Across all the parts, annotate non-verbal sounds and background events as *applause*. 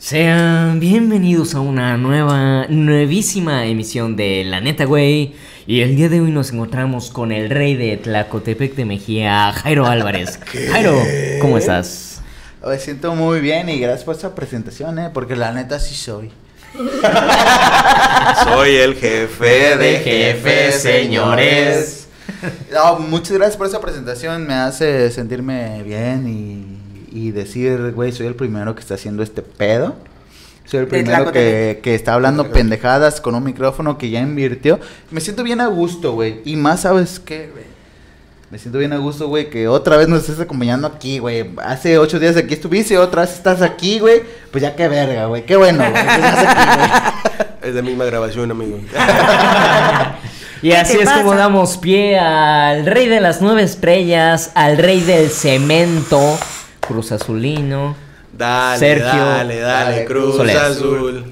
Sean bienvenidos a una nueva, nuevísima emisión de La Neta, güey. Y el día de hoy nos encontramos con el rey de Tlacotepec de Mejía, Jairo Álvarez. *laughs* Jairo, ¿cómo estás? Me siento muy bien y gracias por esta presentación, ¿eh? porque la neta sí soy. *laughs* Soy el jefe de jefes, señores. No, muchas gracias por esta presentación, me hace sentirme bien y, y decir, güey, soy el primero que está haciendo este pedo. Soy el primero que, que está hablando pendejadas con un micrófono que ya invirtió. Me siento bien a gusto, güey. Y más, ¿sabes qué, güey? Me siento bien a gusto, güey, que otra vez nos estés acompañando aquí, güey. Hace ocho días aquí estuviste, otra vez estás aquí, güey. Pues ya qué verga, güey. Qué bueno, güey. *laughs* Es la misma grabación, amigo. *laughs* Y así es como pasa? damos pie al rey de las nueve estrellas, al rey del cemento, Cruz Azulino. Dale, Sergio. dale, dale, Dale, Cruz Soler. Azul.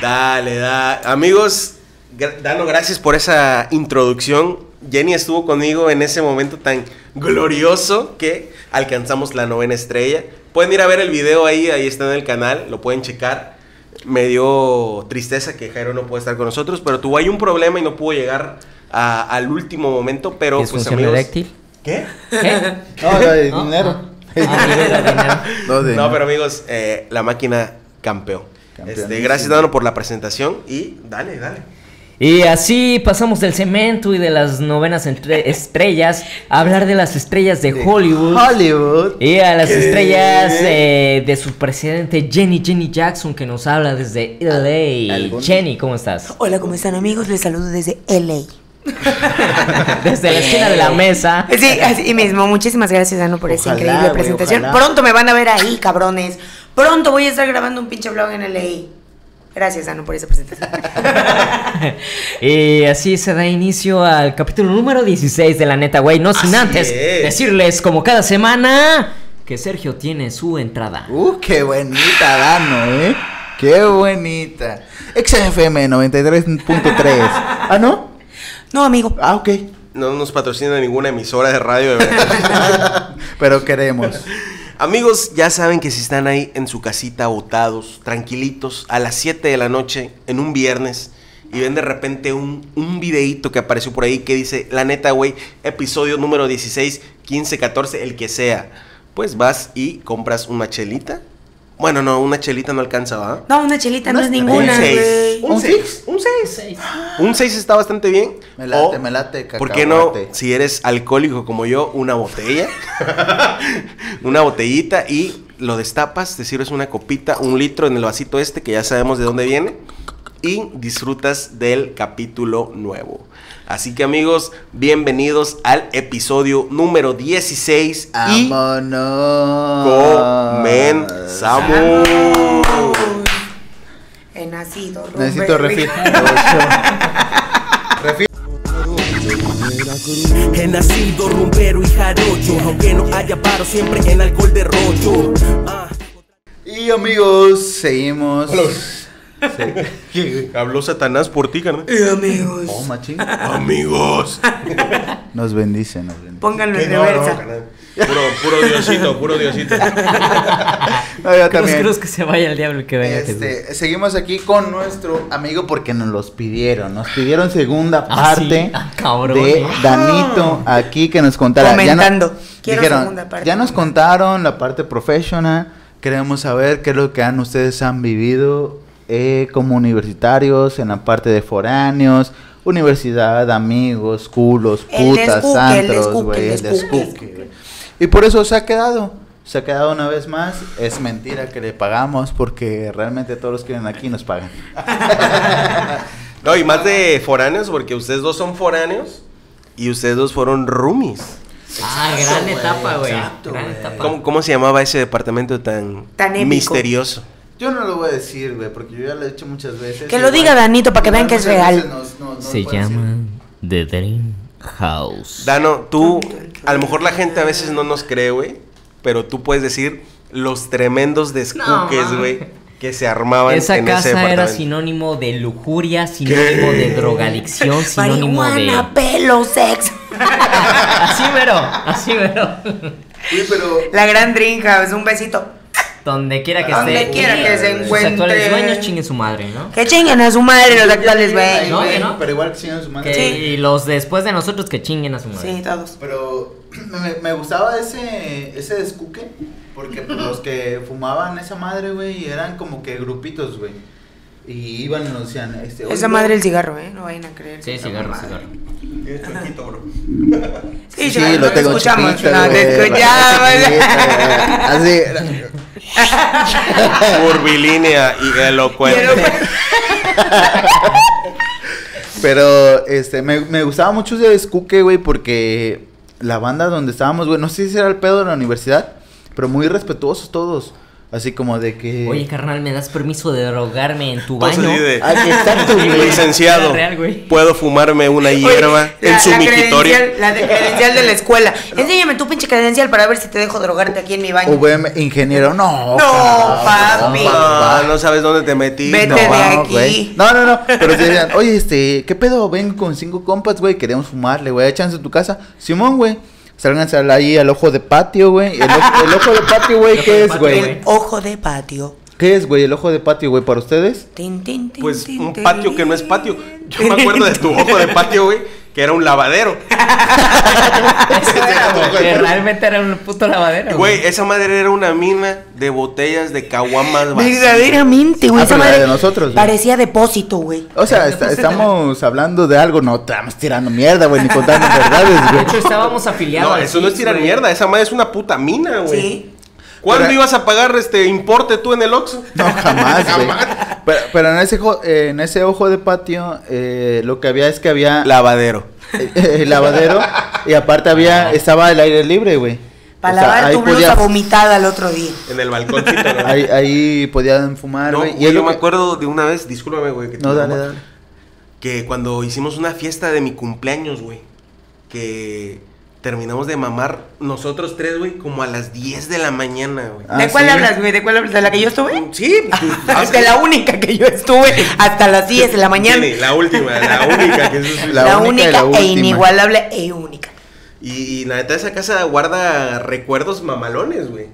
Dale, dale. Amigos, gra- Dano, gracias por esa introducción. Jenny estuvo conmigo en ese momento tan glorioso que alcanzamos la novena estrella. Pueden ir a ver el video ahí, ahí está en el canal, lo pueden checar. Me dio tristeza que Jairo no puede estar con nosotros, pero tuvo ahí un problema y no pudo llegar a- al último momento. Pero pues ¿Disfunción amigos. eréctil? ¿Qué? ¿Qué? No, de ¿No? *laughs* dinero. Ah. *laughs* No, pero amigos, eh, la máquina campeón. Este, gracias, Dano, por la presentación y dale, dale. Y así pasamos del cemento y de las novenas entre- *laughs* estrellas a hablar de las estrellas de Hollywood. Hollywood. Y a las ¿Qué? estrellas eh, de su presidente Jenny Jenny Jackson que nos habla desde LA. ¿Algún- Jenny, ¿cómo estás? Hola, ¿cómo están amigos? Les saludo desde LA. *laughs* Desde la esquina de la mesa. Sí, así mismo. Muchísimas gracias, Dano, por esa Ojalá, increíble güey, presentación. ojalá. Pronto me van a ver ahí, cabrones. Pronto voy a estar grabando un pinche vlog en LA. Gracias, Dano, por esa presentación. *laughs* Y así se da inicio al capítulo número 16 de la neta, güey. No sin Así antes es. decirles, como cada semana, que Sergio tiene su entrada. Uh, qué bonita, Dano, ¿eh? Qué bonita. XFM 93.3. ¿Ah, no? No, amigo. Ah, ok. No nos patrocina ninguna emisora de radio, de verdad. *laughs* Pero queremos. Amigos, ya saben que si están ahí en su casita botados, tranquilitos, a las 7 de la noche, en un viernes, y ven de repente un, un videíto que apareció por ahí que dice, la neta, güey, episodio número 16, 15, 14, el que sea. Pues vas y compras una chelita. Bueno, no, una chelita no alcanza, ¿va? No, una chelita no es ninguna, un 6. güey. Un ¿Un 6. Un 6. Un 6 *gasps* está bastante bien. Me late, O, me late, ¿Por qué no? cacahuate. Si eres alcohólico como yo, una botella. *laughs* una botellita y lo destapas, te sirves una copita, un litro en el vasito este, que ya sabemos de dónde viene. Y disfrutas del capítulo nuevo. Así que amigos, bienvenidos al episodio número 16 y Vámonos. comenzamos. He nacido, Necesito Rumberry. *laughs* refil. He nacido rumbero y jarocho, aunque no haya paro siempre en alcohol de rocho. Ah. Y amigos, seguimos. Sí. *laughs* Habló Satanás por ti, carnal. Eh, amigos. Oh, machín. Amigos. *laughs* Nos bendice, nos bendice. Pónganlo en Que no, no, reversa. Puro, puro Diosito, puro Diosito. *laughs* No, yo Cruz, también. cruz que se vaya el diablo que venga Jesús. Este, seguimos aquí con nuestro amigo porque nos los pidieron. Nos pidieron segunda Ah, sí. parte Ah, de eh. Danito aquí que nos contara. Ya no- Comentando. Quiero dijeron, segunda parte. Ya nos contaron la parte profesional. Queremos saber qué es lo que han, ustedes han vivido eh, como universitarios en la parte de foráneos, universidad, amigos, culos, putas, descuque, güey, el descuque. Y por eso se ha quedado. Se ha quedado una vez más. Es mentira que le pagamos porque realmente todos los que vienen aquí nos pagan. *laughs* No, y más de foráneos, porque ustedes dos son foráneos y ustedes dos fueron roomies. Ah, gran etapa, güey. ¿Cómo, cómo se llamaba ese departamento tan, Tan épico. misterioso? Yo no lo voy a decir, güey, porque yo ya lo he dicho muchas veces. Que lo Igual- diga Danito para que vean que es real. Se decir. llama The Dream House. Dano, tú, a lo mejor la gente a veces no nos cree, güey, pero tú puedes decir los tremendos descuques, No, güey, que se armaban Esa en ese casa era departamento. sinónimo de lujuria, sinónimo de drogadicción, *laughs* sinónimo de. pelo, sexo. *laughs* Así mero, así mero. Oye, pero La gran Dream House, un besito. Donde quiera que Donde esté. quiera que se Sus actuales encuentre. dueños chinguen su madre, ¿no? Que chinguen a su madre los actuales, güey. No, no. Pero igual que siguen su madre. Que- Sí. Y los después de nosotros que chinguen a su madre. Sí, todos. Pero *clears throat* me, me gustaba ese, ese descuque. Porque pues, los que fumaban esa madre, güey, eran como que grupitos, güey. Y iban y nos decían, este. Esa "Oiga, madre el cigarro, ¿eh? No vayan a creer. Sí, cigarro, cigarro. Tienes chuequito, bro. *laughs* Sí, Sí, yo- lo tengo escuchamos. chiquito, no, te escuchamos. Así. *laughs* Curvilínea y elocuente. *laughs* Pero, este, me, me gustaba mucho ese descuque, güey, porque la banda donde estábamos, güey, no sé si era el pedo de la universidad, pero muy respetuosos todos. Así como de que. Oye, carnal, ¿me das permiso de drogarme en tu Pues baño? de, que exacto, *laughs* güey. Licenciado, Real, puedo fumarme una Oye, hierba la- en su la credencial- La de credencial de la escuela. Enséñame tu pinche credencial para ver si te dejo drogarte aquí en mi baño. VM, ingeniero, no. No, papi. No sabes dónde te metí. Vete no. de aquí. No, no, no. Pero te decían, oye, este, ¿qué pedo? Ven con cinco compas, güey. Queremos fumarle, güey. Échanse en tu casa. Simón, güey. Sálganse al- ahí al ojo de patio, güey. El, ojo- el ojo de patio, güey, ¿qué es, güey. El ojo de patio. ¿Qué es, güey? El ojo de patio, güey, para ustedes. Tin, tin, tin, Pues tin, un tin. patio que no es patio. Yo me acuerdo de tu ojo de patio, güey, que era un lavadero. Que realmente era un puto lavadero. Güey, esa madre era una mina de botellas de caguamas vacías. Verdaderamente, güey. Ah, esa pero la madre de nosotros, güey. Parecía depósito, güey. O sea, está- estamos hablando de algo, no estamos tirando mierda, güey, ni contando *laughs* verdades, De güey. hecho, estábamos afiliados. No, eso no es tirar güey. mierda, esa madre es una puta mina, güey. Sí. ¿Cuándo Pero- ibas a pagar este importe tú en el Oxxo? No, jamás, güey. Jamás. Pero, pero en, ese, jo- eh, en ese ojo de patio, eh, lo que había es que había Lavadero. eh, el lavadero y aparte había, estaba el aire libre, güey. Para O sea, lavar ahí tu blusa podías- vomitada el otro día. En el balcóncito, ¿no? Ahí, ahí podían fumar, No, güey. güey, es yo lo me que- acuerdo de una vez, discúlpame, güey. que te No, dale, dale. Que cuando hicimos una fiesta de mi cumpleaños, güey, que terminamos de mamar nosotros tres, güey, como a las 10 de la mañana, güey. Ah, ¿De cuál sí. hablas, güey? ¿De cuál hablas? ¿De la que yo estuve? Sí, *laughs* pues, de la única que yo estuve hasta las 10 de la mañana. Sí, la última, la única que es La La, única y única, la e última. inigualable e única. Y, y la neta, esa casa guarda recuerdos mamalones, güey.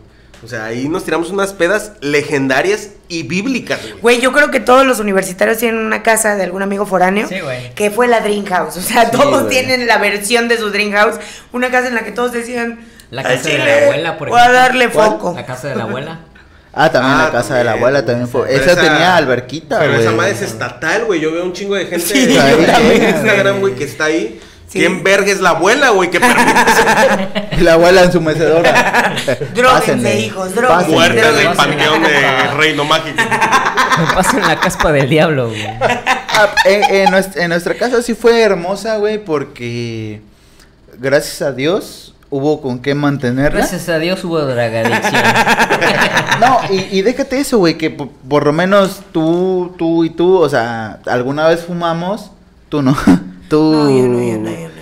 O sea, ahí nos tiramos unas pedas legendarias y bíblicas, güey. Güey, yo creo que todos los universitarios tienen una casa de algún amigo foráneo. Sí, güey. Que fue la Dream House. O sea, Sí, todos güey. tienen la versión de su Dream House. Una casa en la que todos decían. La "Al casa de la abuela, por Voy a ejemplo". darle ¿Cuál? foco. La casa de la abuela. *laughs* Ah, también Ah, la casa de la abuela también fue. Esa, tenía alberquita, güey. Pero esa madre es estatal, güey. Yo veo un chingo de gente Sí, en también, Instagram, güey, que está ahí. Sí. ¿Quién verga es la abuela, güey? Que permite Y *laughs* la abuela en su mecedora. *laughs* Dróguense, Pásenle, hijos, dróguense. pásenle. muerta en el Pásenle. panteón de Reino Mágico. *laughs* Me pasa en la caspa del diablo, güey. Ah, en, en nuestra, en nuestra casa sí fue hermosa, güey, porque gracias a Dios hubo con qué mantenerla. Gracias a Dios hubo drogadicción. No, y, y déjate eso, güey, que por, por lo menos tú, tú y tú, o sea, alguna vez fumamos, tú no, tú, No, yo no, yo no, yo no,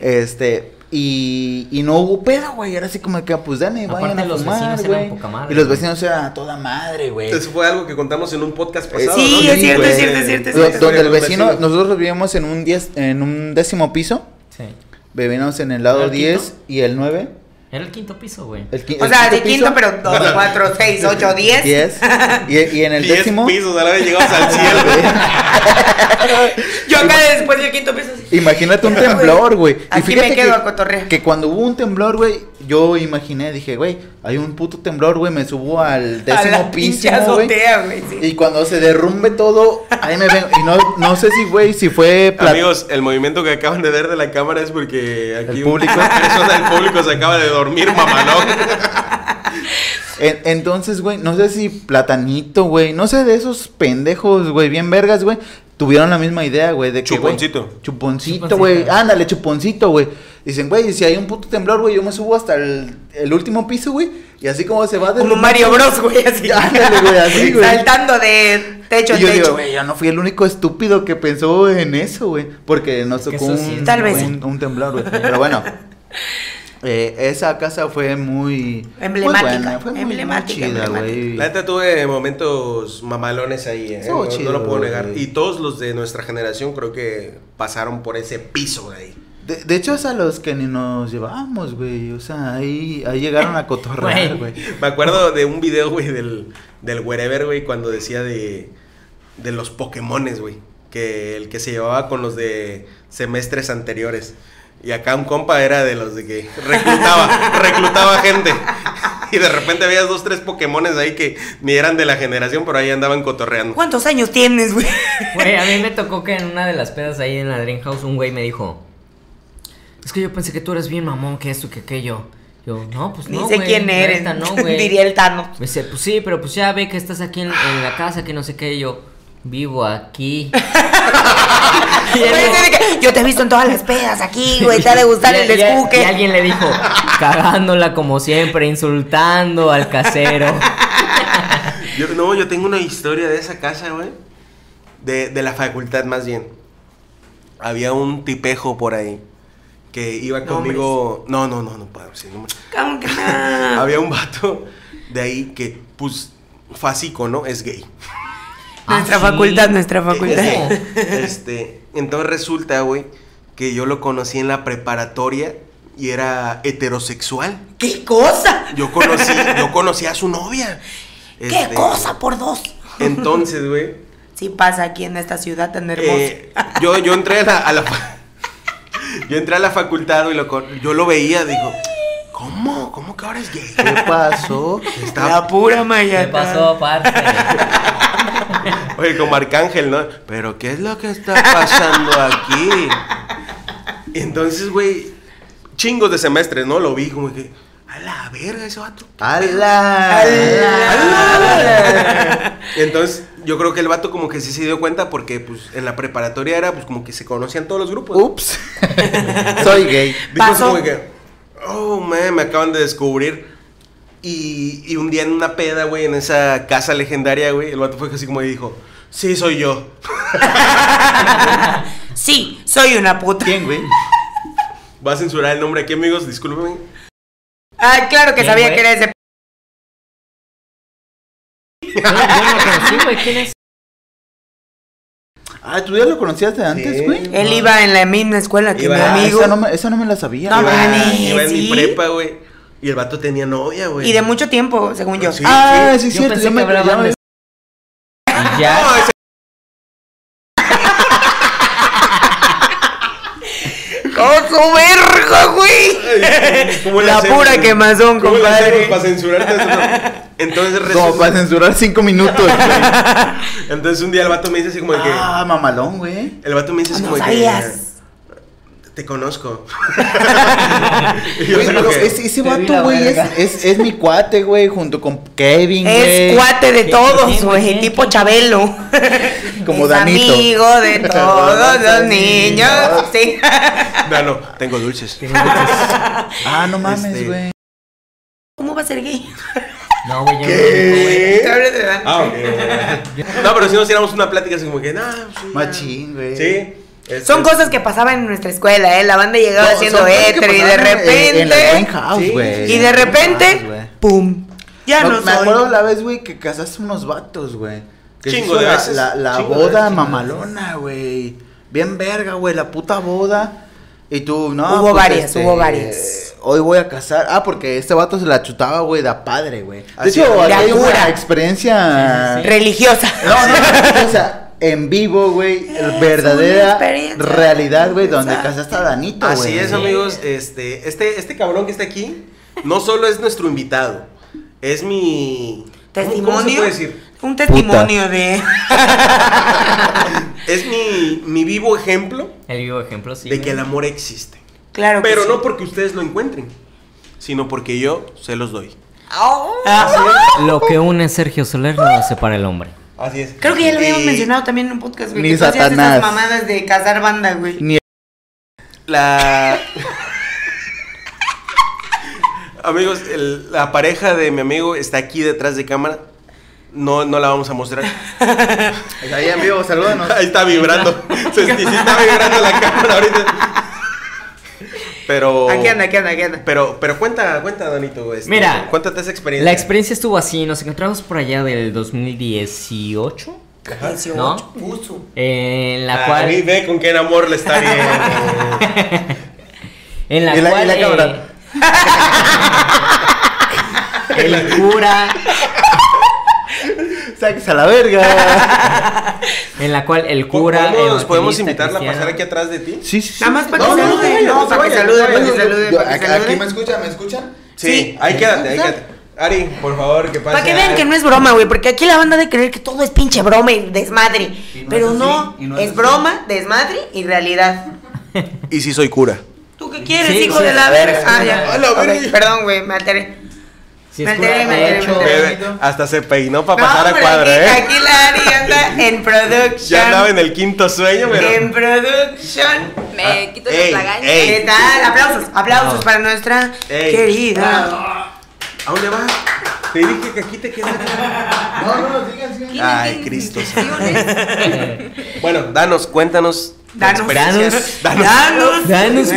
este, y, y no hubo pedo, güey, era así como que, pues, Dani, Aparte, vayan a los fumar, vecinos eran güey, poca madre, y los güey. vecinos eran a toda madre, güey. Eso fue algo que contamos en un podcast pasado, Sí, ¿no? es cierto, es cierto, es cierto, es cierto. Donde el vecino, vecinos. nosotros vivíamos en un diez, en un décimo piso, Sí. vivíamos en el ¿Era lado el 10 quinto? y el 9. Era el quinto piso, güey. El, qui- O el sea, de quinto, piso, pero 2, 4, 6, 8, 10. 10. Y, y en el Diez décimo. pisos, a la vez llegamos al *laughs* cielo, güey. Yo acá después del quinto piso. Imagínate un temblor, güey. Y Aquí fíjate me quedo que- a cotorrear. Que cuando hubo un temblor, güey, yo imaginé, dije, güey, hay un puto temblor, güey, me subo al A décimo la piso, güey. azotea, güey. sí. Y cuando se derrumbe todo, ahí me vengo. Y no, no sé si, güey, si fue... plat- Amigos, el movimiento que acaban de ver de la cámara es porque aquí El un- público. una *laughs* persona del público se acaba de dormir, mamalón. *laughs* En- entonces, güey, no sé si Platanito, güey, no sé de esos pendejos, güey, bien vergas, güey, tuvieron la misma idea, güey, de que, güey, Chuponcito. chuponcito, Chuponcito. güey, ándale, chuponcito, güey. Dicen, güey, si hay un puto temblor, güey, yo me subo hasta el, el último piso, güey, y así como se va Como derrumbando- Mario Bros, güey, así. *laughs* Ándale, güey, así, güey. Saltando de techo en yo digo, techo. güey, yo no fui el único estúpido que pensó en eso, güey. Porque nos Que tocó sí un, es Tal vez. un, un temblor, güey. Pero bueno, *laughs* eh, esa casa fue muy... Emblemática, Muy buena, fue muy, muy emblemática, chida, güey. La neta tuve momentos mamalones ahí, ¿eh? No, chido, no lo puedo negar. Y todos los de nuestra generación creo que pasaron por ese piso de ahí. De, de hecho, es a los que ni nos llevábamos, güey. O sea, ahí, ahí llegaron a cotorrear, güey. Me acuerdo de un video, güey, del, del Wherever, güey, cuando decía de, de los Pokémones, güey. Que el que se llevaba con los de semestres anteriores. Y acá un compa era de los de que reclutaba, reclutaba gente. Y de repente veías dos, tres Pokémones ahí que ni eran de la generación, pero ahí andaban cotorreando. ¿Cuántos años tienes, güey? Güey, a mí me tocó que en una de las pedas ahí en la Dream House un güey me dijo: Es que yo pensé que tú eres bien mamón, que esto, que aquello. Yo, no, pues Ni no. sé güey, quién eres. neta, no, *laughs* güey. Diría el Tano. Me dice, pues sí, pero pues ya ve que estás aquí en, en la casa, que no sé qué. Y yo, vivo aquí. *laughs* Yo te he visto en todas las pedas aquí, güey. Te ha de gustar *laughs* el descuque. Y alguien le dijo, cagándola como siempre, insultando al casero. *laughs* Yo, no, yo tengo una historia de esa casa, güey. De, de la facultad, más bien. Había un tipejo por ahí que iba conmigo. No, no, no, no puedo decir nombres. ¿Cómo que no? Había un vato de ahí que, pues, fásico, ¿no? Es gay. Nuestra Ah, sí. facultad, nuestra facultad. *laughs* Este, entonces resulta, güey, que yo lo conocí en la preparatoria y era heterosexual. ¿Qué cosa? Yo conocí, yo *laughs* conocí a su novia. ¿Qué Este, cosa por dos? Entonces, güey, Sí pasa aquí en esta ciudad tan hermosa. eh, yo, yo entré a la, a la *laughs* fa- yo entré a la facultad y lo, yo lo veía, digo, ¿cómo? ¿Cómo que ahora es gay? ¿Qué pasó? Está, La pura ¿Qué Maya. pasó aparte? Oye, como Arcángel, ¿no? Pero ¿qué es lo que está pasando aquí? Y entonces, güey, chingos de semestres, ¿no? Lo vi como que, a la verga ese vato. ¡Hala! Y entonces, yo creo que el vato como que sí se dio cuenta porque, pues, en la preparatoria era, pues, como que se conocían todos los grupos. Ups. *laughs* Soy gay. Dijo como que, oh, man, me acaban de descubrir. Y, y un día en una peda, güey, en esa casa legendaria, güey, el vato fue así como y dijo, sí, soy yo. *laughs* Sí, soy una puta. ¿Quién, güey? Va a censurar el nombre aquí, amigos, discúlpenme. Ay, claro que ¿Quién, sabía güey? que era ese. Yo, yo no lo conocí, güey. ¿Quién es? Ah, ¿tú ya lo conocías de antes, Sí. güey? Él iba en la misma escuela que Iba- mi Ah, amigo. Esa no, me, esa no me la sabía. No, güey. Iba, iba en mi prepa, güey. Y el vato tenía novia, güey. Y de mucho tiempo, según yo. Sí. Ah, sí, Yo cierto. pensé ya que me- ya hablaban me- de... Y ya. No, ese- *laughs* ¡Oh, su verga, güey! ¿cómo le La hacemos? pura quemazón, ¿Cómo compadre. para censurarte eso? Entonces Como resulta- para censurar cinco minutos, güey. Entonces un día el vato me dice así como de que... Ah, mamalón, güey. El vato me dice así No como de sabías. que... Te conozco. *laughs* Ese, vato, güey, es, verga. es, es mi cuate, güey, junto con Kevin, Es cuate de ¿Qué- todos, güey. Tipo? Chabelo. *laughs* Como es Danito. amigo de *laughs* todos los niños. Sí. No, no, tengo dulces. Ah, no mames, Este- güey. ¿Cómo va a ser gay? No, güey, yo no ¿Qué? verdad. Ah, ok. No, pero si nos hiciéramos una plática así como que, nah, sí, ya". Machín, güey. Sí. Este- Son cosas que pasaban en nuestra escuela, ¿eh? La banda llegaba No, que hétero y de en- repente. En la Green House, Sí. y En de repente, House. ¡pum! Ya no, No, me soy. acuerdo la vez, güey, que casaste unos vatos, güey. Chingo de la, veces. La, la Chingo de boda veces. mamalona, güey. Bien verga, güey, la puta boda. Y tú, no. Hubo pues, varias, hubo varias. Hoy voy a casar. Ah, porque este vato se la chutaba, güey, de padre, güey. De hecho, hay una experiencia. Sí, sí, Religiosa. No, no, no, o sea, en vivo, güey, verdadera realidad, güey, donde casaste a Danito, güey. Así es, amigos. Este, este, este cabrón que está aquí no solo es nuestro invitado, es mi. ¿cómo- Testimonio. ¿Cómo se puede decir? Un testimonio de. *laughs* Es mi, mi vivo ejemplo El vivo ejemplo, sí. de que el amor existe. Claro que Pero sí. no porque ustedes lo encuentren, sino porque yo se los doy. Ah, Lo que une Sergio Soler no lo separa el hombre. Así es. Creo que ya lo habíamos Y mencionado también en un podcast, güey. Ni que Satanás. esas mamadas de cazar banda, güey. Ni La. *laughs* Amigos, el- la pareja de mi amigo está aquí detrás de cámara. No, no la vamos a mostrar. *laughs* Ahí, amigo, salúdanos. Ahí está vibrando. Se, sí está vibrando la cámara ahorita. Pero. Aquí anda, aquí anda, aquí anda. Pero, pero cuenta, cuenta, Donito. este, Mira, Cuéntate esa experiencia. La experiencia estuvo así, nos encontramos por allá del 2018, 18. ¿No? Puso. en la Ah, cual... y ve con qué amor le está viendo. *laughs* En la Y la- y cual. la eh, *laughs* el cura. Sáquese a la verga. *laughs* En la cual el cura. ¿Podemos, podemos invitarla a pasar aquí atrás de ti? Sí, sí, sí. Nada más para No, que no, no, salude. No, para que salude, no para que salude, aquí- me escuchan, ¿me escuchan? Sí, ahí quédate, ahí quédate. Ari, por favor, que pase. Para que vean que no es broma, güey, porque aquí la banda de creer que todo es pinche broma y desmadre. Y no Pero es así, no, y no es es broma, desmadre y realidad. Y si soy cura. ¿Tú qué quieres, Sí, hijo sí, de la verga? Ah, ya. A la Ok, verga. Perdón, güey, me alteré. Es hecho, hasta se peinó para No, pasar a cuadro, aquí, ¿eh? Aquí la Ari anda en *laughs* production. Ya andaba en el quinto sueño, pero. En production. Me quito ey, los lagañas. ¿Qué tal? Aplausos, aplausos No. para nuestra Ey. querida. ¿A dónde vas? Te dije que aquí te quedas. *laughs* No, no, sigan, sigan. Ay, Cristo. *laughs* Bueno, danos, cuéntanos. Danos. Danos.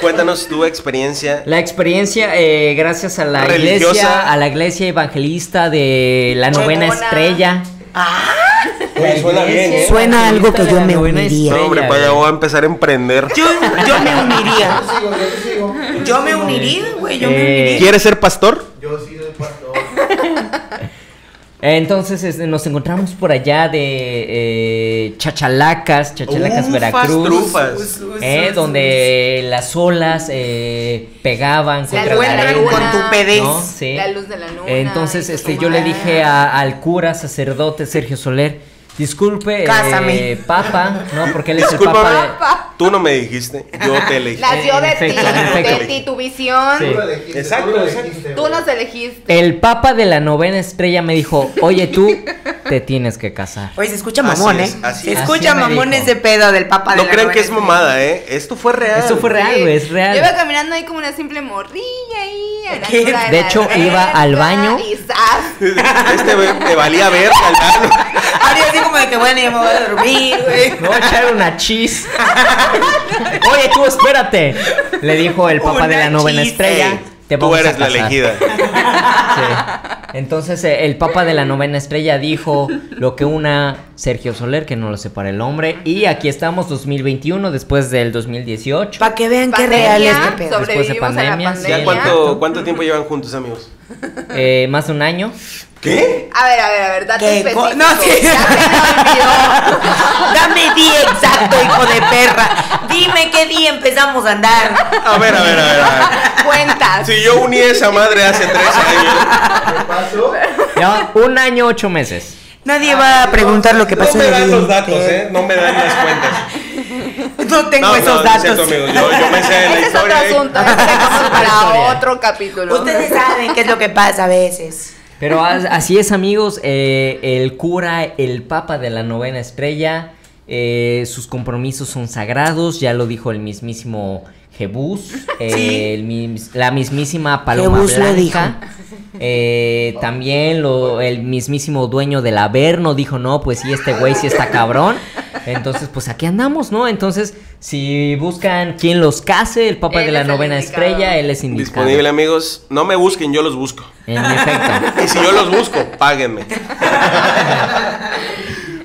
Cuéntanos tu experiencia. La experiencia, eh, gracias a la Religiosa. iglesia, a la iglesia evangelista de la novena estrella. Oye, suena bien, ¿eh? Suena algo que yo me uniría. No, hombre, para allá voy a empezar a emprender. Yo, yo me uniría. Yo sigo, yo te sigo. Yo me uniría, güey, yo me Eh, uniría. ¿Quieres ser pastor? Yo sí soy pastor. Entonces este, nos encontramos por allá de eh, Chachalacas, Chachalacas, Ufas, Veracruz. trufas. eh, donde las olas eh, pegaban La contra luna, la arena. luna. con tu pedez. ¿no? Sí. La luz de la luna. Entonces, este, yo le dije a- al cura sacerdote Sergio Soler, disculpe, Cásame. eh, papa, ¿no? Porque él es el papa tú no me dijiste, yo te *laughs* elegí. Nació de ti, de ti tu visión. Sí. Tú lo elegiste, Exacto, tú elegiste, Tú nos elegiste. de... El papa de la novena estrella me dijo, oye tú, te tienes que casar. Oye, se escucha Así mamón, es, ¿eh? así Se es. escucha Así mamón dijo. ese pedo del papa de No la crean que es mamada, ¿eh? Esto fue real. Esto fue real, güey, es Yo iba real. caminando ahí como una simple morrilla ahí. A la ¿Qué? altura De la hecho, iba al baño. Este güey me valía ver al Ari así como de que bueno, ya me voy a dormir, güey. Me voy a echar una chis. Oye, tú espérate. Le dijo el papa de la Una novena chis. estrella. Ey, te Tú eres la casar". elegida. *laughs* Sí. Entonces eh, el Papa de la novena estrella dijo lo que una Sergio Soler, que no lo separa el hombre. Y aquí estamos 2021, después del 2018. Para que vean qué real es este pedo. Después de pandemia. ¿Ya cuánto, cuánto tiempo llevan juntos, amigos? Eh, más de un año. ¿Qué? A ver, a ver, a ver, date ¿Qué específico. co- no, sí. Ya se me olvidó. *laughs* Dame día exacto, hijo de perra. Dime qué día empezamos a andar. A ver, a ver, a ver. A ver. Cuentas. Si yo uní a esa madre hace tres años. ¿Qué pasó? Ya, un año, ocho meses. Nadie va a preguntar lo que No pasó. me en dan los datos. ¿eh? No me dan las cuentas. No tengo No, esos no, no datos. cierto, amigos. Yo, yo me sé la Ese es otro historia. ¿eh? asunto. Otra para historia. otro capítulo. Ustedes saben qué es lo que pasa a veces. Pero as- así es, amigos. eh, el cura, el Papa de la novena estrella, eh, sus compromisos son sagrados. Ya lo dijo el mismísimo Jebús, eh, *laughs* Sí. la mismísima Paloma Jebús lo Blanca. eh, también lo, el mismísimo dueño del Averno dijo, no, pues sí, este güey sí está cabrón. Entonces, pues aquí andamos, ¿no? Entonces, si buscan quien los case, el Papa Él de la es novena indicado. estrella, él es indicado. Disponible, amigos. No me busquen, yo los busco. En efecto. *laughs* Y si yo los busco, páguenme. *laughs*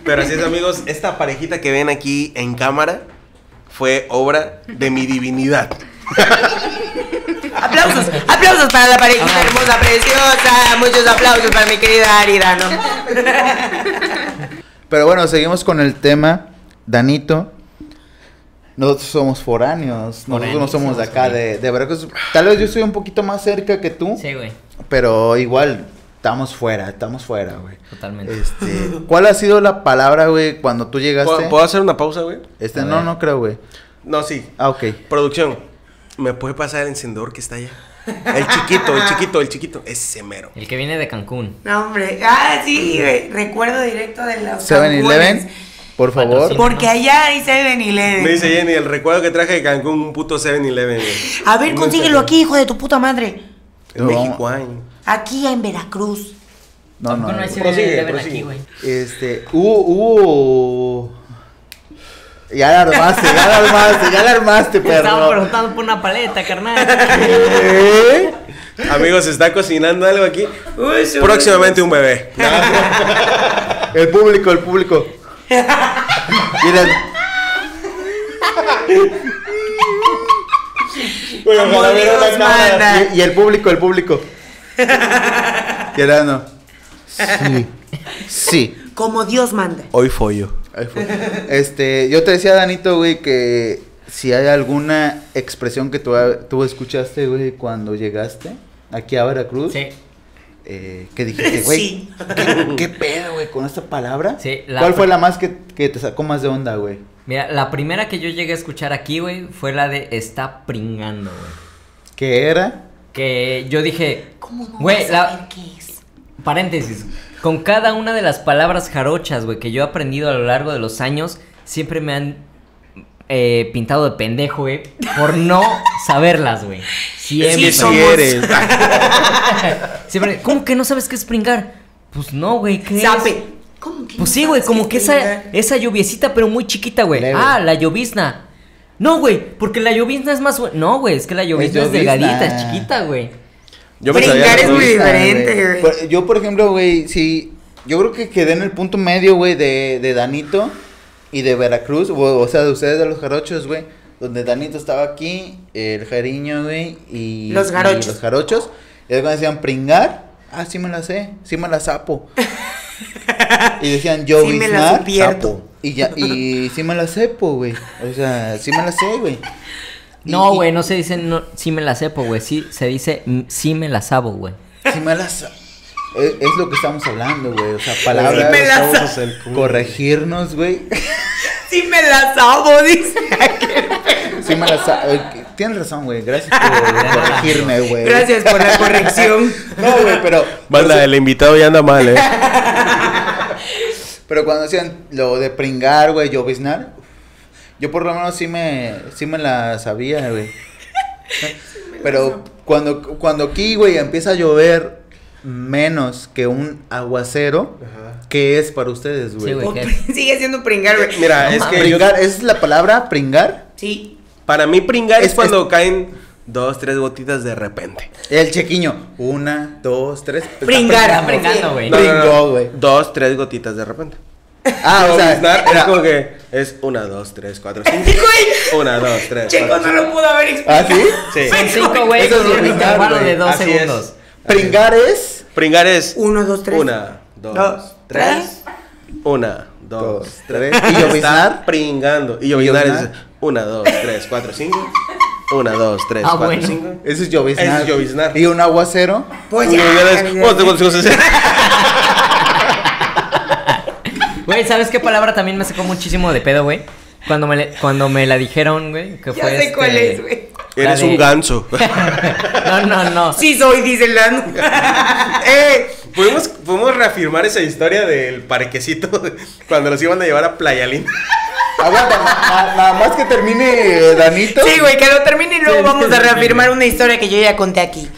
Pero así es, amigos. Esta parejita que ven aquí en cámara fue obra de mi divinidad. *laughs* Aplausos, aplausos para la parejita hermosa, preciosa. Muchos aplausos para mi querida Arida, ¿no? Pero bueno, seguimos con el tema. Danito. Nosotros somos foráneos. Nosotros no somos de acá, de, de Veracruz. Tal vez yo estoy un poquito más cerca que tú. Sí, güey. Pero igual, estamos fuera, estamos fuera, güey. Totalmente. Este, *laughs* ¿Cuál ha sido la palabra, güey, cuando tú llegaste? ¿Puedo, puedo hacer una pausa, güey? Este, A no, ver. no creo, güey. No, sí. Ah, ok. Producción, ¿me puede pasar el encendedor que está allá? El chiquito, el chiquito, el chiquito. Ese mero. El que viene de Cancún. No, hombre. Ah, sí, güey. Recuerdo directo de los 7-Eleven, Cancunes. por favor. Porque allá hay 7-Eleven. Me dice Jenny, el recuerdo que traje de Cancún, un puto 7-Eleven, güey. A ver, No consíguelo aquí, hijo de tu puta madre. En No. México hay. Aquí en Veracruz. No, no. Cancún güey. hay Prosigue, 7-Eleven prosigue. aquí, güey. Este, hubo, hubo. Ya la armaste, ya la armaste, ya la armaste, *laughs* Estaba perro. preguntando por una paleta, carnal. ¿Qué? Amigos, se está cocinando algo aquí. Uy, su- Próximamente un bebé. El público, el público. Miren. Como Dios la manda. Y, y el público, el público. Y era no. Sí. Sí. Como Dios manda. Hoy follo. Ahí fue. Este, yo te decía, Danito, güey, que si hay alguna expresión que tú, tú escuchaste, güey, cuando llegaste aquí a Veracruz, Sí. eh, que dijiste, *laughs* güey, Sí. ¿qué, qué pedo, güey, con esta palabra? Sí, la- ¿Cuál fue la más que, que te sacó más de onda, güey? Mira, la primera que yo llegué a escuchar aquí, güey, fue la de está pringando, güey. ¿Qué era? Que yo dije, ¿Cómo no güey, la- qué es? paréntesis, con cada una de las palabras jarochas, güey, que yo he aprendido a lo largo de los años, siempre me han eh, pintado de pendejo, güey, por no saberlas, güey. Siempre. Sí, somos. si eres. *laughs* Siempre, ¿cómo que no sabes qué es pringar? Pues no, güey, ¿qué es? Sape. ¿Cómo que no Pues sí, güey, como que es esa, esa lluviecita, pero muy chiquita, güey. Ah, la llovizna. No, güey, porque la llovizna es más... No, güey, es que la llovizna es, llovizna. delgadita, es chiquita, güey. Yo me Brincar sabía es muy diferente, güey. Por- Yo, por ejemplo, güey, sí, yo creo que quedé en el punto medio, güey, de, de Danito y de Veracruz, o, o sea, de ustedes de los jarochos, güey, donde Danito estaba aquí, el jariño, güey, y Los jarochos. y los jarochos, y luego decían pringar, ah, sí me la sé, sí me la sapo. *laughs* y decían yo Sí me la supierto. y ya, y sí me la sepo, güey, o sea, sí me la sé, güey. No, güey, no se dice no, sí me la sepo, güey. Sí, se dice sí me la sabo, güey. Sí me la sa- Es, es lo que estamos hablando, güey. O sea, palabras. Sí me la Estamos sa- en el culo. Corregirnos, güey. *laughs* Sí me la sabo, dice. *laughs* Sí me la sa- eh, Tienes razón, güey. Gracias por *laughs* corregirme, güey. Gracias por la corrección. No, güey, pero. Banda, el invitado ya anda mal, eh. Pero cuando decían lo de pringar, güey, lloviznar. Yo por lo menos sí me, sí me la sabía, güey. *laughs* Pero cuando, cuando aquí, güey, empieza a llover menos que un aguacero, ¿qué es para ustedes, güey? Sí, güey. *laughs* Sigue siendo pringar, güey. Mira, No es que Pringar, ¿esa es la palabra? ¿Pringar? Sí. para mí pringar es, Es- cuando caen dos, tres gotitas de repente. El chequiño. Una, dos, tres. Pringar, pringando, güey. No, no, no. Pringó, güey. Dos, tres gotitas de repente. Ah, o sea, es como que es una, dos, tres, cuatro, cinco. *laughs* Güey, Una, dos, tres, Checo cuatro, no lo pudo haber ¿Ah, explicado. sí? Sí. Son cinco, güey, Eso es un de dos Así es. segundos. Pringar es. Pringar es Uno, dos, tres. una, dos, Dos, tres. tres. Una, dos, Dos, tres. tres. ¿Y Está lloviznar? pringando. Y lloviznar es lloviznar? una, dos, tres, cuatro, cinco. Una, dos, tres, Ah, cuatro, bueno. cinco. Eso es lloviznar. Eso es lloviznar. Y un aguacero. Pues Y ya. *laughs* Güey, ¿sabes qué palabra también me sacó muchísimo de pedo, güey? Cuando me, le- cuando me la dijeron, güey, que Ya fue sé este- cuál es, güey. Eres de- un ganso. *laughs* No, no, no. Sí soy, dice el Lano. *laughs* eh, ¿podemos, podemos reafirmar esa historia del parquecito *laughs* cuando los iban a llevar a Playa Linda. Aguanta, na- na- nada más que termine eh, Danito. Sí, güey, que lo termine y luego Sí, vamos a reafirmar una historia que yo ya conté aquí.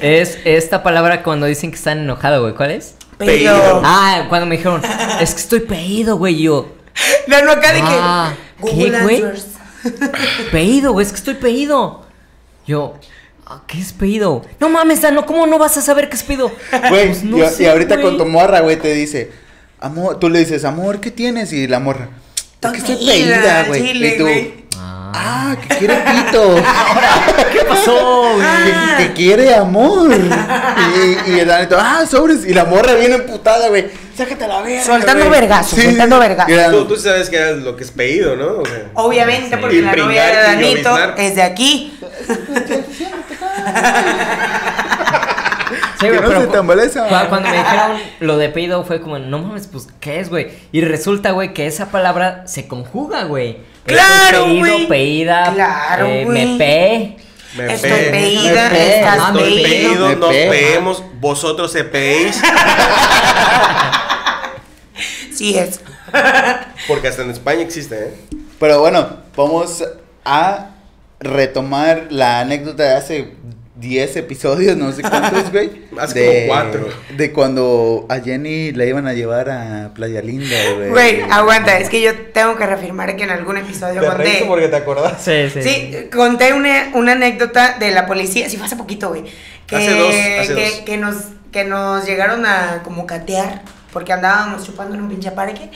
Es esta palabra cuando dicen que están enojados, güey. ¿Cuál es? Pedido. Ah, cuando me dijeron, es que estoy peído, güey. y Yo, Lano acá de que. Ah, Google ¿qué, güey? Peído, güey, es que estoy peído. Yo, "Ah, ¿qué es peído? No mames, Dano, ¿cómo no vas a saber qué es peído? Güey, Pues no y, ahorita güey. con tu morra, güey, te dice, amor, tú le dices, amor, ¿qué tienes? Y la morra, es que estoy Peída, peída, güey. chile, Y tú, güey. Ah, que quiere pito. *laughs* ¿Qué pasó? Ah. que, que quiere amor. y, y el Danito, ah, sobres. Y la morra viene emputada, güey. Sácate la verga. Soltando güey". vergazo, Sí, soltando sí. vergazo. Tú, tú sabes que es lo que es pedido, ¿no? O sea, Obviamente, porque la novia de Danito es de aquí. *laughs* Sí, Que no pero se cu- Cuando me dijeron lo de pedo fue como, no mames, pues, ¿qué es, güey? Y resulta, güey, que esa palabra se conjuga, güey. ¡Claro, peído, güey! peída, Claro, eh, güey. me pe. me Estoy pe- peída, me pe- estás me Estoy pe- pedido, Me nos pe- peemos, vosotros se peéis. *laughs* Sí es. Porque hasta en España existe, ¿eh? Pero bueno, vamos a retomar la anécdota de hace 10 episodios, no sé cuántos, güey. *laughs* Hace de, como cuatro. De cuando a Jenny la iban a llevar a Playa Linda, güey. Güey, aguanta, es que yo tengo que reafirmar que en algún episodio conté. te acordás. Sí, sí. Sí, conté una, una anécdota de la policía, sí fue hace poquito, güey. Que, Hace dos, hace que, dos. que nos, que nos llegaron a como catear, porque andábamos chupando en un pinche parque.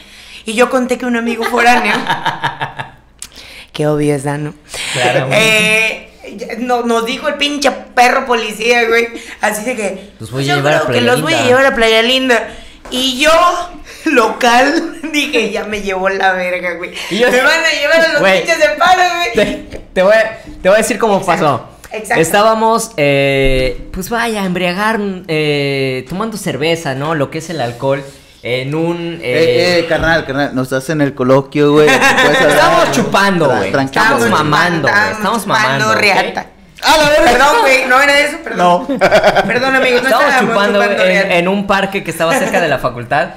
Y yo conté que un amigo foráneo, *laughs* que obvio es Dano, Claramente. eh, no- nos dijo el pinche perro policía, güey. Así de que. Los voy a yo llevar a creo que Playa los voy a llevar a Playa Linda. Y yo, *laughs* local, *laughs* dije, ya me llevó la verga, güey. Y yo- me van a llevar a los Güey. pinches de palo, güey. Te, te voy, a- te voy a decir cómo pasó. exacto. Estábamos, eh, pues vaya, a embriagar, eh, tomando cerveza, ¿no? Lo que es el alcohol en un... Eh, eh, carnal, carnal, no estás en el coloquio, güey. *laughs* Estamos chupando, güey. Estamos mamando, güey. Estamos mamando. riata. Ah, la verga. Perdón, güey, no era eso, perdón. No. *laughs* Perdón, amigos, no Estábamos chupando güey, en, un parque que estaba cerca de la *laughs* facultad.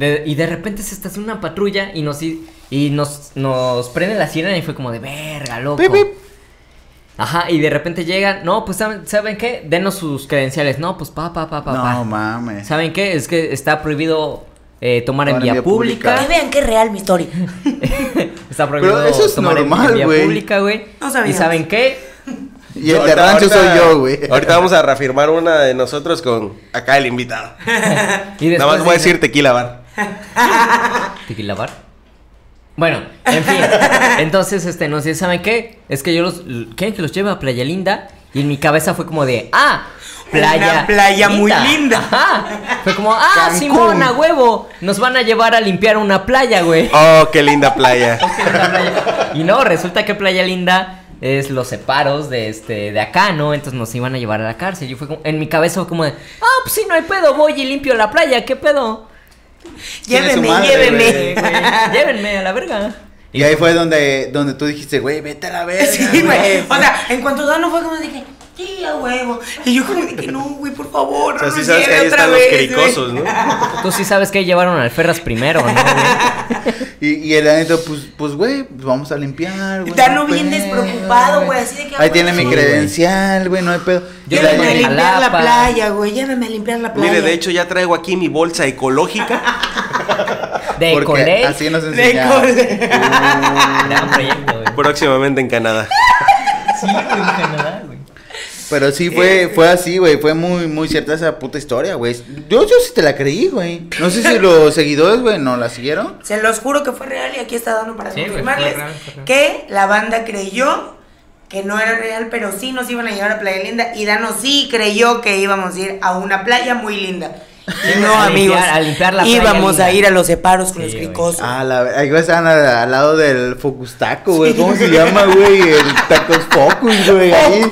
y de repente se estaciona una patrulla y nos y nos, nos prende la sirena y fue como de verga, loco. Pip, pip. Ajá, y de repente llegan, no, pues ¿saben, ¿saben qué? Denos sus credenciales. No, pues pa, pa, pa, pa, pa. No mames. ¿Saben qué? Es que está prohibido eh, tomar en Tomar en vía, vía pública. pública. Que vean es real mi historia. *laughs* está prohibido Pero eso es tomar en- normal, en vía pública, güey. No ¿Y saben qué? Y el de rancho ahorita- soy yo, güey. Ahorita vamos a reafirmar una de nosotros con acá el invitado. *laughs* Y Nada más voy a decir tequila bar. ¿Tequila bar? Bueno, en fin. *laughs* entonces, este, no sé, ¿saben qué? Es que yo los. ¿Quieren que los lleve a Playa Linda? Y en mi cabeza fue como de. ¡Ah! Playa. Una playa muy linda. Ajá. Fue como, ¡ah, Cancún. Simón, a huevo! Nos van a llevar a limpiar una playa, güey. Oh, *laughs* qué linda playa. Y no, resulta que Playa Linda es los separos de este de acá, ¿no? Entonces nos iban a llevar a la cárcel. Yo fue como, en mi cabeza fue como de, ah, pues sí, no hay pedo, voy y limpio la playa, ¿qué pedo? Lléveme, madre, lléveme. Llévenme a la verga. Y ahí fue donde, donde tú dijiste, güey, vete a la verga. Sí, güey. O sea, en cuanto Dano fue como dije, sí, a huevo. Y yo como de que no, güey, por favor. O sea, no sí sabes que ahí otra están los vez, güey. cricosos, ¿no? Tú sí sabes que llevaron al Ferras primero, ¿no? güey? *laughs* Y, y el anito, pues, pues, güey, pues vamos a limpiar, güey. Dano no bien pedo, despreocupado, güey, así de que, Ahí ah, tiene mi sí, credencial, güey, no hay pedo. Yo Lléveme a limpiar la playa, güey. Lléveme a limpiar la playa. Mire, de hecho ya traigo aquí mi bolsa ecológica. *laughs* De porque Coley. así nos De enseñaron. cole. Gran proyecto, güey. Próximamente en Canadá. Sí, en Canadá. Pero sí fue, fue así, güey. Fue muy, muy cierta esa puta historia, güey. Yo, yo sí te la creí, güey. No sé si *laughs* los seguidores, güey, no la siguieron. Se los juro que fue real y aquí está Dano para Sí, confirmarles fue real, fue real. que la banda creyó que no era real, pero sí nos iban a llevar a Playa Linda y Dano sí creyó que íbamos a ir a una playa muy linda. No, A amigos. limpiar- a limpiar la playa íbamos a ir a los separos con Sí, los cricosos. Ah, la ahí estaban al, al lado del Focus Taco, güey. ¿Cómo se llama, güey? El Tacos Focus, güey. Ahí.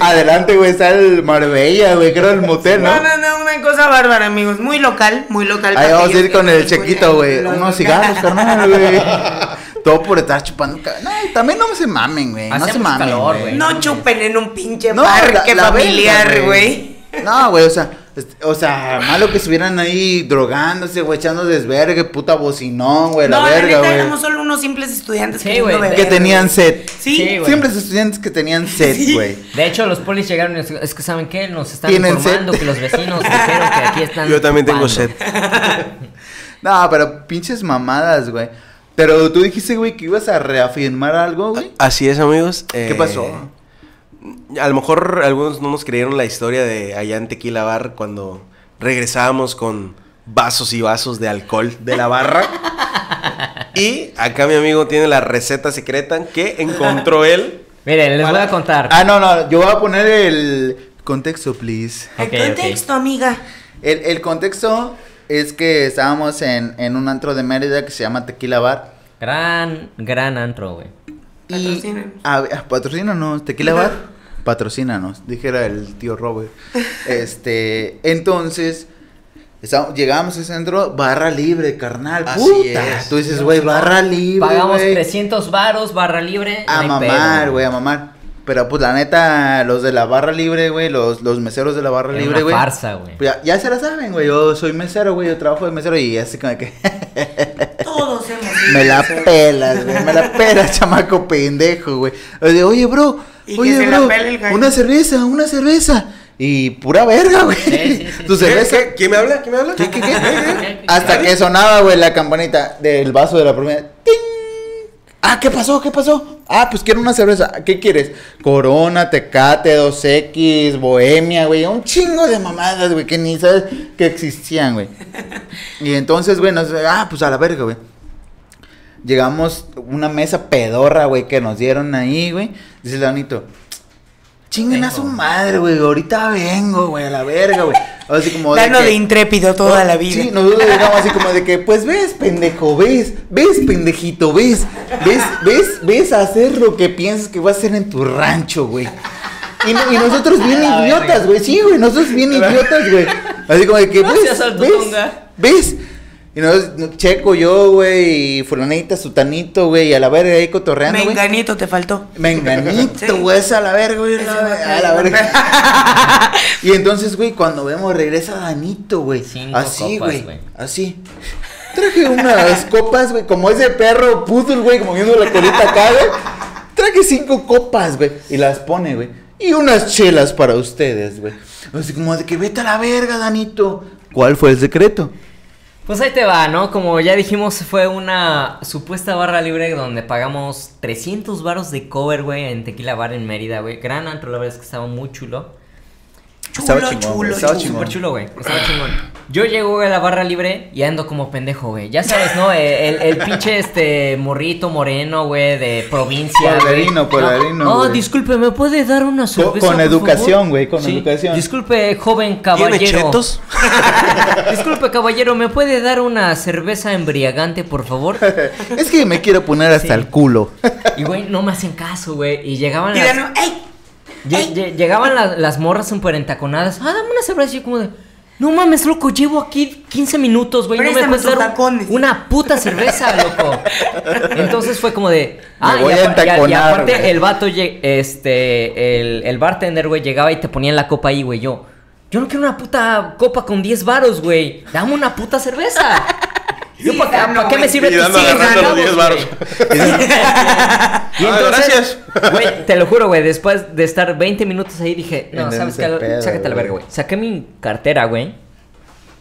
Adelante, güey, está el Marbella, güey, que era el motel, ¿no? No, no, no, una cosa bárbara, amigos. Muy local, muy local. Ahí vamos a ir con el chequito, güey. Unos cigarros, carnal, güey. *laughs* Todo por estar chupando. No, también no se mamen, güey. No se mamen. calor. No chupen en un pinche No, parque la- la familiar, güey. No, güey, o sea, o sea, malo que estuvieran ahí drogándose, güey, echando desvergue, puta bocinón, güey, la no, la verga, güey. éramos solo unos simples estudiantes Sí, güey, beber, Que tenían sed. Sí, Sí, güey. Siempre estudiantes que tenían *laughs* sed, Sí. güey. De hecho, los polis llegaron y nos- es que saben qué, nos están ¿Tienen informando sed? que los vecinos dijeron que aquí *laughs* están. Yo también tengo chupando. sed. *laughs* No, pero pinches mamadas, güey. Pero tú dijiste, güey, que ibas a reafirmar algo, güey. Así es, amigos. ¿Qué Eh, pasó? A lo mejor algunos no nos creyeron la historia de allá en Tequila Bar cuando regresábamos con vasos y vasos de alcohol de la barra. *laughs* y acá mi amigo tiene la receta secreta que encontró él. Miren, les voy a contar. Ah, no, no, yo voy a poner el contexto, please. El contexto, amiga. El, el contexto es que estábamos en, en un antro de Mérida que se llama Tequila Bar. Gran, gran antro, güey. Patrocínanos. a- a- patrocínanos, Tequila *laughs* Bar, patrocínanos, dijera el tío Robert. Este, entonces, estábamos- llegamos a ese centro, barra libre, carnal, Así puta. es. Tú dices, güey, barra libre, Pagamos güey. 300 varos, barra libre. A mamar, güey, a mamar. Pero pues la neta, los de la barra libre, güey, los, los meseros de la barra Era libre, güey. farsa, güey. pues, Ya, ya se la saben, güey. Yo soy mesero, güey. Yo trabajo de mesero y así como que. Sido me la pelas, güey. Me la pelas, *laughs* chamaco pendejo, güey. Oye, bro. Y que Oye, se la bro. Una cerveza, una cerveza. Y pura verga, güey. sí, sí, Tu cerveza. ¿Qué- qué- ¿Quién me habla? ¿Quién me habla? ¿Qué, qué, qué? ¿Qué? Hasta que sonaba, güey, la campanita del vaso de la primera. ¡Ting! Ah, ¿qué pasó? ¿Qué pasó? Ah, pues quiero una cerveza. ¿Qué quieres? Corona, Tecate, 2X, Bohemia, güey. Un chingo de mamadas, güey, que ni sabes que existían, güey. Y entonces, güey, nos... Ah, pues a la verga, güey. Llegamos una mesa pedorra, güey, que nos dieron ahí, güey. Dice el Danito, Chinguen a su madre, güey. Ahorita vengo, güey, a la verga, güey. Así como Dando que- de intrépido toda la vida. Sí, nosotros llegamos así como de que, pues ves, pendejo, ves, ves, pendejito, ves, ves, ves, ves hacer lo que piensas que vas a hacer en tu rancho, güey. Y, no- y nosotros bien idiotas, güey, sí, güey, nosotros bien idiotas, güey. Así como de que, ves, ves, ves. Y nos, Checo, yo, güey, y fulanita, sutanito, güey, y a la verga ahí cotorreando, güey. Menganito te faltó. Menganito, Sí. güey, esa a la verga, güey, a la verga. *laughs* Y entonces, güey, cuando vemos regresa Danito, güey. Cinco Así, copas, güey. Así. Traje unas *laughs* copas, güey, como ese perro poodle, güey, como viendo la colita acá, güey. Traje cinco copas, güey, y las pone, güey. Y unas chelas para ustedes, güey. Así como de que vete a la verga, Danito. ¿Cuál fue el secreto? Pues ahí te va, ¿no? Como ya dijimos, fue una supuesta barra libre donde pagamos 300 baros de cover, güey, en Tequila Bar en Mérida, güey. Gran antro, la verdad es que estaba muy chulo. Estaba Chulo, güey, estaba chulo. chingón. Súper chulo, güey. Estaba chingón. Yo llego güey, a la barra libre y ando como pendejo, güey. Ya sabes, ¿no? El, el pinche este morrito moreno, güey, de provincia. Pueblerino, güey. pueblerino, No, oh, disculpe, ¿me puede dar una cerveza? con por educación, favor? güey, con educación. Disculpe, joven ¿Tiene caballero. chetos? *laughs* Disculpe, caballero, ¿me puede dar una cerveza embriagante, por favor? *laughs* es que me quiero poner hasta Sí. el culo. *laughs* Y, güey, no me hacen caso, güey. Y llegaban Y las, ¡ey! lle- lle- llegaban las, las morras súper entaconadas. Ah, dame una cerveza. Y como de... No mames, loco, llevo aquí 15 minutos, güey. No me puedes dar tacones. una puta cerveza, *laughs* loco. Entonces fue como de... Ah, Me voy y, a apa- y entaconar, aparte güey. el vato, lle- este, el, el bartender, güey, llegaba y te ponía la copa ahí, güey. Yo, yo no quiero una puta copa con 10 varos, güey. Dame una puta cerveza. Yo, Sí, ¿para qué, me sirve Y tus dando cinco agarrando los centavos, 10 güey? varos. *laughs* Y Ah, entonces, gracias. güey, te lo juro, güey, después de estar 20 minutos ahí dije, no, En ¿sabes qué? pedo, Sácate la verga, güey. Saqué mi cartera, güey.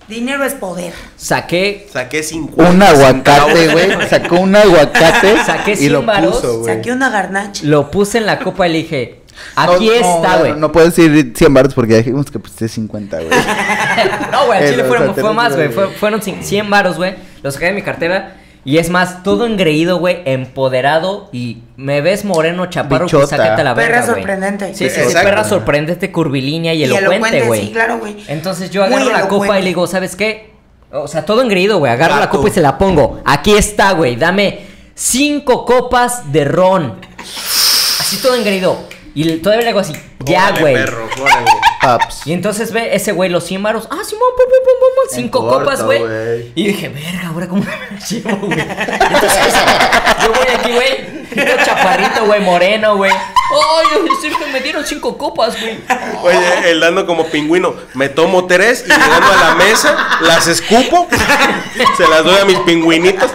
Dinero es poder. Saqué, Saqué 50 Un aguacate, güey. Sacó un aguacate *laughs* Saqué y 100 lo varos, puso, güey. Saqué una garnacha. lo puse en la copa y le dije, aquí No, no, está, no, güey. No, puedes decir 100 baros porque ya dijimos que pusiste 50, güey. *laughs* No, güey, al Eh, chile fueron- fue más, güey. güey. Fue- fueron cin- 100 varos, güey. Los saqué de mi cartera. Y es más, todo engreído, güey, empoderado. Y me ves moreno, chaparro, pues Bichota. sácate la verga, Perra güey. sorprendente. Sí, sí, sí, Exacto. perra sorprendente, curvilínea y, elocuente, güey. Sí, claro, güey. Entonces yo Muy agarro la copa y le digo, ¿sabes qué? O sea, todo engreído, güey. Agarro la copa y se la pongo. Aquí está, güey. Dame cinco copas de ron. Así todo engreído. Y todavía le hago así. Ya, Órale, güey. perro, órale. Paps. Y entonces ve ese güey los 100 varos. Ah, Simón, pum, pum, pum, pum, pum, En cinco corto, copas, güey. Y dije, verga, ahora cómo me llevo, güey. *laughs* Entonces, yo voy aquí, güey. todo Chaparrito, güey, moreno, güey. Ay, que me dieron cinco copas, güey. Oye, el dando como pingüino. Me tomo tres y llegando a la mesa, las escupo, *laughs* se las doy a mis pingüinitos.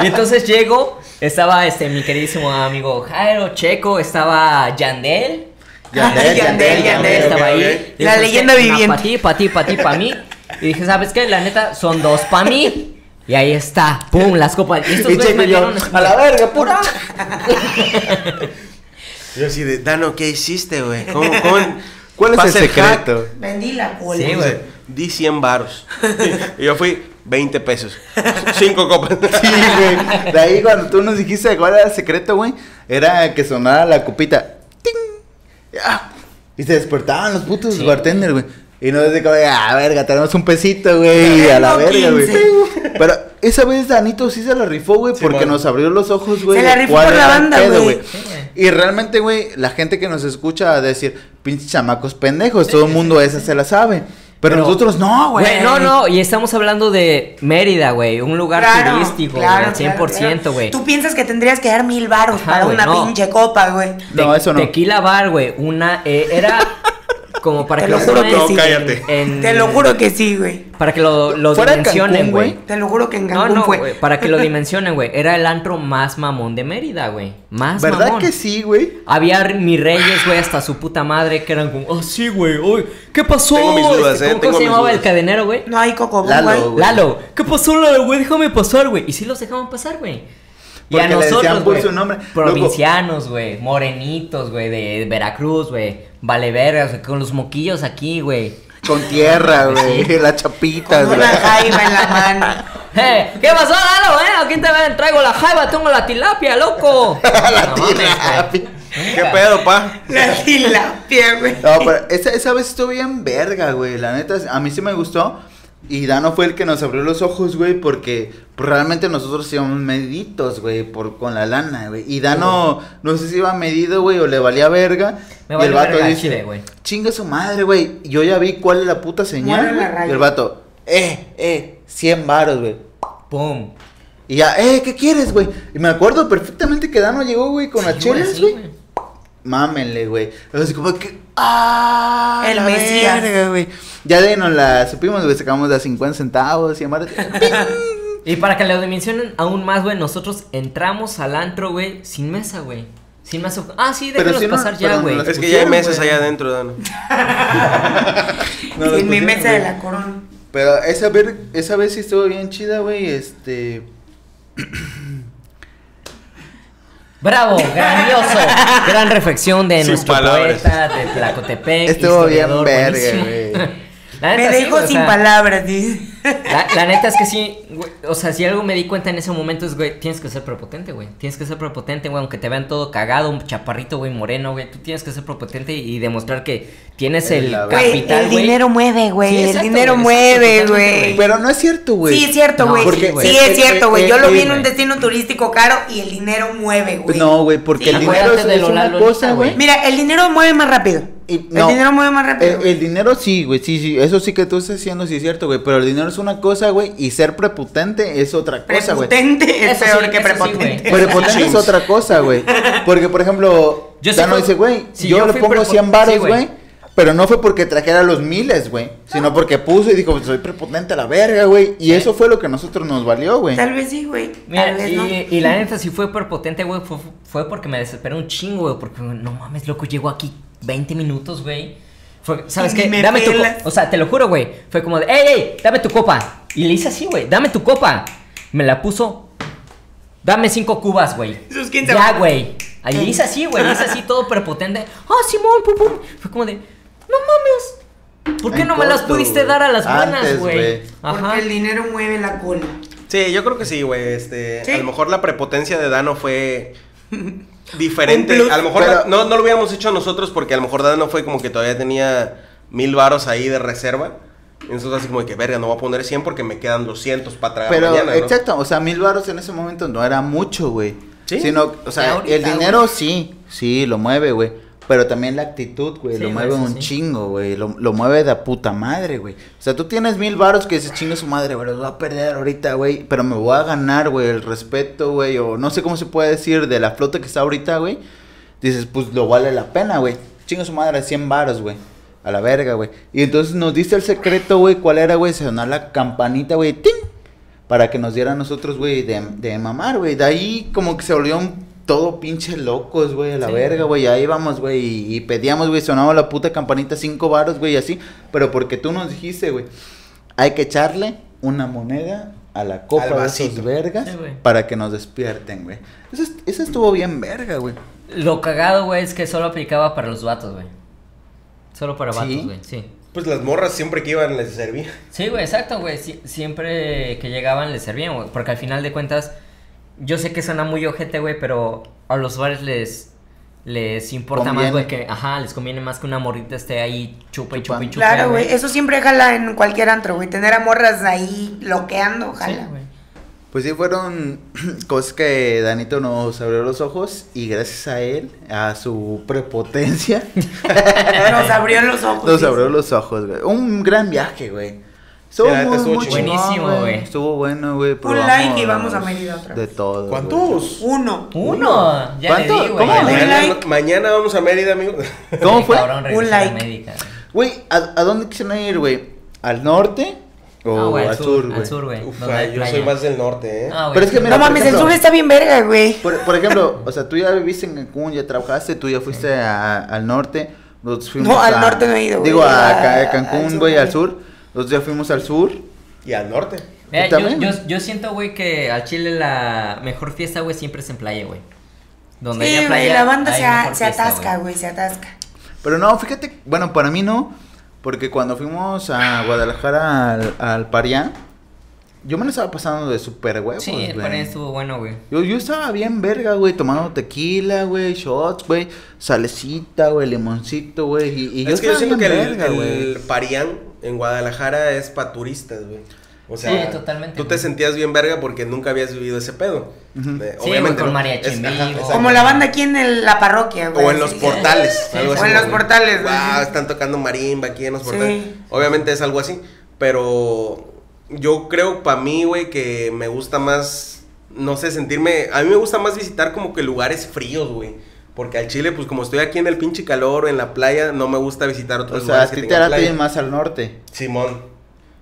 Y entonces llego, estaba este mi queridísimo amigo Jairo Checo, estaba Yandel. Yandel, Yandel, Yandel. estaba ahí. La leyenda viviente. Una pa' ti, pa' ti, pa' ti, pa' mí. Y dije, ¿sabes qué? La neta, son dos pa' mí. Y ahí está, pum, las copas. Y estos Y me dieron a la verga, pura. Yo así de, Dano, ¿qué hiciste, güey? ¿Cómo, cómo? ¿Cuál es el hack. secreto? Vendí la cola. Sí, güey. Di 100 varos. *laughs* Y yo fui 20 pesos. Cinco copas. *laughs* Sí, güey. De ahí cuando tú nos dijiste cuál era el secreto, güey, era que sonara la copita. ¡Ting! ¡Ah! Y se despertaban los putos Sí. bartender, güey. Y no desde como, ah, verga, tenemos un pesito, güey, a la verga, güey. 15. Pero esa vez Danito sí se la rifó, güey, Sí, porque bueno. nos abrió los ojos, güey. Se la rifó por la banda, pedo, güey. Y realmente, güey, la gente que nos escucha a decir, pinches chamacos pendejos, todo el mundo esa se la sabe. Pero, Pero- nosotros no, güey. Güey, no, no, y estamos hablando de Mérida, güey, un lugar Claro, turístico, claro, güey, 100%, claro. güey. Tú piensas que tendrías que dar mil varos Ajá, para güey, una no. pinche copa, güey. No, Te- eso no. Tequila bar, güey, una, eh, era *laughs* como para Te que lo juro que sí. cállate. en- Te lo juro que sí, güey. Para que lo, lo Fuera dimensionen, Cancún, güey. güey. Te lo juro que en No, Cancún no, fue. güey, para que lo *laughs* dimensionen, güey. Era el antro más mamón de Mérida, güey. Más ¿Verdad mamón. que sí, güey? Había mis reyes, güey, hasta su puta madre, que eran como, oh, sí, güey, uy, ¿qué pasó? Tengo mis dudas, Este, eh, ¿Cómo, tengo cómo se mis llamaba el cadenero, güey? No hay coco, Lalo, güey. güey. Lalo, ¿qué pasó, Lalo, güey? Déjame pasar, güey. Y sí los dejaban pasar, güey. Y a nosotros, güey, provincianos, güey, morenitos, güey, de Veracruz, güey, valevergas, güey, con los moquillos aquí, güey. Con tierra, *laughs* güey. Sí. Las chapitas, Con güey. una jaiba en la *laughs* mano. Eh, ¿Qué pasó, Lalo, eh? Aquí te ven, traigo la jaiba, tengo la tilapia, loco. *laughs* La No mames, güey. tilapia. ¿Qué pedo, pa? La tilapia, güey. No, pero esa, esa vez estuvo bien verga, güey. La neta, a mí sí me gustó. Y Dano fue el que nos abrió los ojos, güey, porque pues, realmente nosotros íbamos mediditos, güey, por, con la lana, güey. Y Dano, no sé si iba medido, güey, o le valía verga. Me y vale el vato verga dice, chile, güey. chinga su madre, güey. Y Yo ya vi cuál es la puta señal, la. Y el vato, eh, eh, 100 varos, güey. Pum. Y ya, eh, ¿qué quieres, güey? Y me acuerdo perfectamente que Dano llegó, güey, con las Sí, chelas, sí, güey. Güey. Mámenle, güey. Así como que. ¡Ah! El Mesías. güey. Ya de ahí nos la supimos, güey. Sacamos de a 50 centavos y amar. *laughs* Y para que lo dimensionen aún más, güey, nosotros entramos al antro, güey, sin mesa, güey. Sin mesa. Ah, sí, Pero déjanos si no- pasar ya, no güey. las- Es que ya hay mesas allá adentro, Dano. No en mi pusieron, mesa de la corona. Pero esa, ver, esa vez sí estuvo bien chida, güey. Este. *clears throat* Bravo, *laughs* grandioso. Gran reflexión de Sin nuestro palabras. poeta de Tlacotepec. Estuvo bien verga, güey. Me dejo sin palabras, dice. La, la neta es que sí, güey, o sea, si algo me di cuenta en ese momento es, güey, tienes que ser prepotente, güey. Tienes que ser prepotente, güey, aunque te vean todo cagado, un chaparrito, güey, moreno, güey. Tú tienes que ser prepotente y, y demostrar que tienes el La Güey, capital, el güey. dinero mueve, güey. Sí, el exacto, dinero güey, mueve, güey. Pero no es cierto, güey. Sí, es cierto, No, güey. porque- sí, eh, es cierto, eh, güey. eh, Yo lo eh, vi en un destino turístico caro y el dinero mueve, güey. No, güey, porque Sí, el dinero es, de es una cosa, güey. Mira, el dinero mueve más rápido. Y- el dinero mueve más rápido. El, dinero sí, güey, sí, sí, eso sí que tú estás haciendo, sí es cierto, güey, pero el dinero es una cosa, güey, y ser prepotente es otra cosa, güey. Prepotente es peor sí, que eso sí, prepotente. güey. Prepotente es otra cosa, güey. Porque, por ejemplo, Yo sí Dano fui- dice, güey, si yo, yo le pongo prepo- 100 sí, varos, güey. Pero no fue porque trajera los miles, güey. Sino porque puso y dijo, pues, soy prepotente a la verga, güey. Y eso fue lo que a nosotros nos valió, güey. Tal vez sí, güey. Mira, Tal vez y, no. y la neta, si fue prepotente, güey, fue, fue porque me desesperé un chingo, güey. Porque, no mames, loco, llego aquí 20 minutos, güey. Fue, ¿Sabes Y qué? me Dame tu copa. O sea, te lo juro, güey. Fue como de, ¡ey, ey! Dame tu copa. Y le hice así, güey. Dame tu copa. Me la puso. Dame cinco cubas, güey. Sus 15 Ya, güey. Ahí le hice así, güey. Le hice así todo prepotente. ¡Ah, Simón! Pum, pum! Fue como de, ¡no mames! ¿Por qué En no me las pudiste dar a las buenas, güey? Porque el dinero mueve la cola. Sí, yo creo que sí, güey. Este, Sí. A lo mejor la prepotencia de Dano fue *laughs* diferente. A lo mejor Pero- no, no lo hubiéramos hecho nosotros porque a lo mejor Dano fue como que todavía tenía mil varos ahí de reserva. Entonces así como de que, verga, no voy a poner 100 porque me quedan 200 para tragar Pero, mañana, ¿no? exacto, o sea, mil baros en ese momento no era mucho, güey. Sí. Sino, o sea, ahorita, el dinero sí, sí, lo mueve, güey. Pero también la actitud, güey, Sí, lo mueve un sí. chingo, güey. Lo, lo mueve de puta madre, güey. O sea, tú tienes mil varos que dices, chinga su madre, güey, los voy a perder ahorita, güey. Pero me voy a ganar, güey, el respeto, güey. O no sé cómo se puede decir de la flota que está ahorita, güey. Dices, pues lo vale la pena, güey. Chinga su madre, 100 varos, güey. A la verga, güey. Y entonces nos diste el secreto, güey. ¿Cuál era, güey? Sonar la campanita, güey. ¡Ting! Para que nos diera a nosotros, güey, de, de mamar, güey. De ahí como que se volvieron todo pinche locos, güey, a la Sí. verga, güey. Ahí vamos, güey. Y, y pedíamos, güey, sonaba la puta campanita cinco varos, güey, y así. Pero porque tú nos dijiste, güey, hay que echarle una moneda a la copa de esos vergas Sí, para que nos despierten, güey. Eso, es- eso estuvo bien verga, güey. Lo cagado, güey, es que solo aplicaba para los vatos, güey. Solo para vatos, ¿Sí? güey, sí. Pues las morras siempre que iban les servía. Sí, güey, exacto, güey. Sie- siempre que llegaban les servían, güey. Porque al final de cuentas, yo sé que suena muy ojete, güey, pero a los bares les les importa más, güey, que, ajá, les conviene más que una morrita esté ahí chupa y chupa y chupa. Claro, güey. Eso siempre jala en cualquier antro, güey. Tener a morras ahí bloqueando, Sí, jala. güey. Pues sí, fueron *clears throat* cosas que Danito nos abrió los ojos y gracias a él, a su prepotencia, *laughs* Nos abrió los ojos. *laughs* nos abrió los ojos, güey. Un gran viaje, güey. Estuvo Sí, muy, estuvo muy Buenísimo, güey. Estuvo bueno, güey. Un like y vamos a Mérida otra De vez. todo. güey. ¿Cuántos? Uno. Uno, ya ¿Cuánto? di. ¿Cómo? di. Un Mañana, like. mañana vamos a Mérida, amigo. *laughs* ¿Cómo fue? Un like. Güey, ¿a, a dónde quisieron ir, güey? ¿Al norte o Ah, güey, al sur, Al güey? sur, güey. Yo soy más del norte, ¿eh? Ah, güey, Pero es que mira, No mames, el sur está bien verga, güey. Por, por ejemplo, o sea, tú ya viviste en Cancún, ya trabajaste, tú ya fuiste a- al norte. Nosotros fuimos No, al norte no he ido, güey. Digo, a, A- a al Cancún, güey, al sur. Nosotros ya fuimos al sur. Y al norte. Mira, yo, también. yo, yo siento, güey, que al Chile la mejor fiesta, güey, siempre es en playa, güey. Donde Sí, haya la banda se, a- mejor se fiesta, atasca, güey, se atasca. Pero no, fíjate, bueno, para mí no. Porque cuando fuimos a Guadalajara al, al Parián, yo me lo estaba pasando de super huevos, Sí, el panel estuvo bueno, güey. Yo, yo estaba bien verga, güey, tomando tequila, güey, shots, güey, salecita, güey, limoncito, güey, y, y yo es que yo siento bien que el, verga, güey. el Parián en Guadalajara es pa' turistas, güey. O sea, Sí, totalmente, tú te sentías bien verga porque nunca habías vivido ese pedo. Eh, Sí, güey, con ¿no? mariachi Es- ajá. Como la banda aquí en el- la parroquia, güey. *laughs* O en los portales. Sí, algo sí. así O en los portales, güey. "Guau, están tocando marimba aquí en los Sí. portales. Obviamente es algo así. Pero yo creo para mí, güey, que me gusta más, no sé, sentirme... A mí me gusta más visitar como que lugares fríos, güey. Porque al Chile, pues como estoy aquí en el pinche calor o en la playa, no me gusta visitar O otros sea, a lugares ti te playa. más al norte. Simón.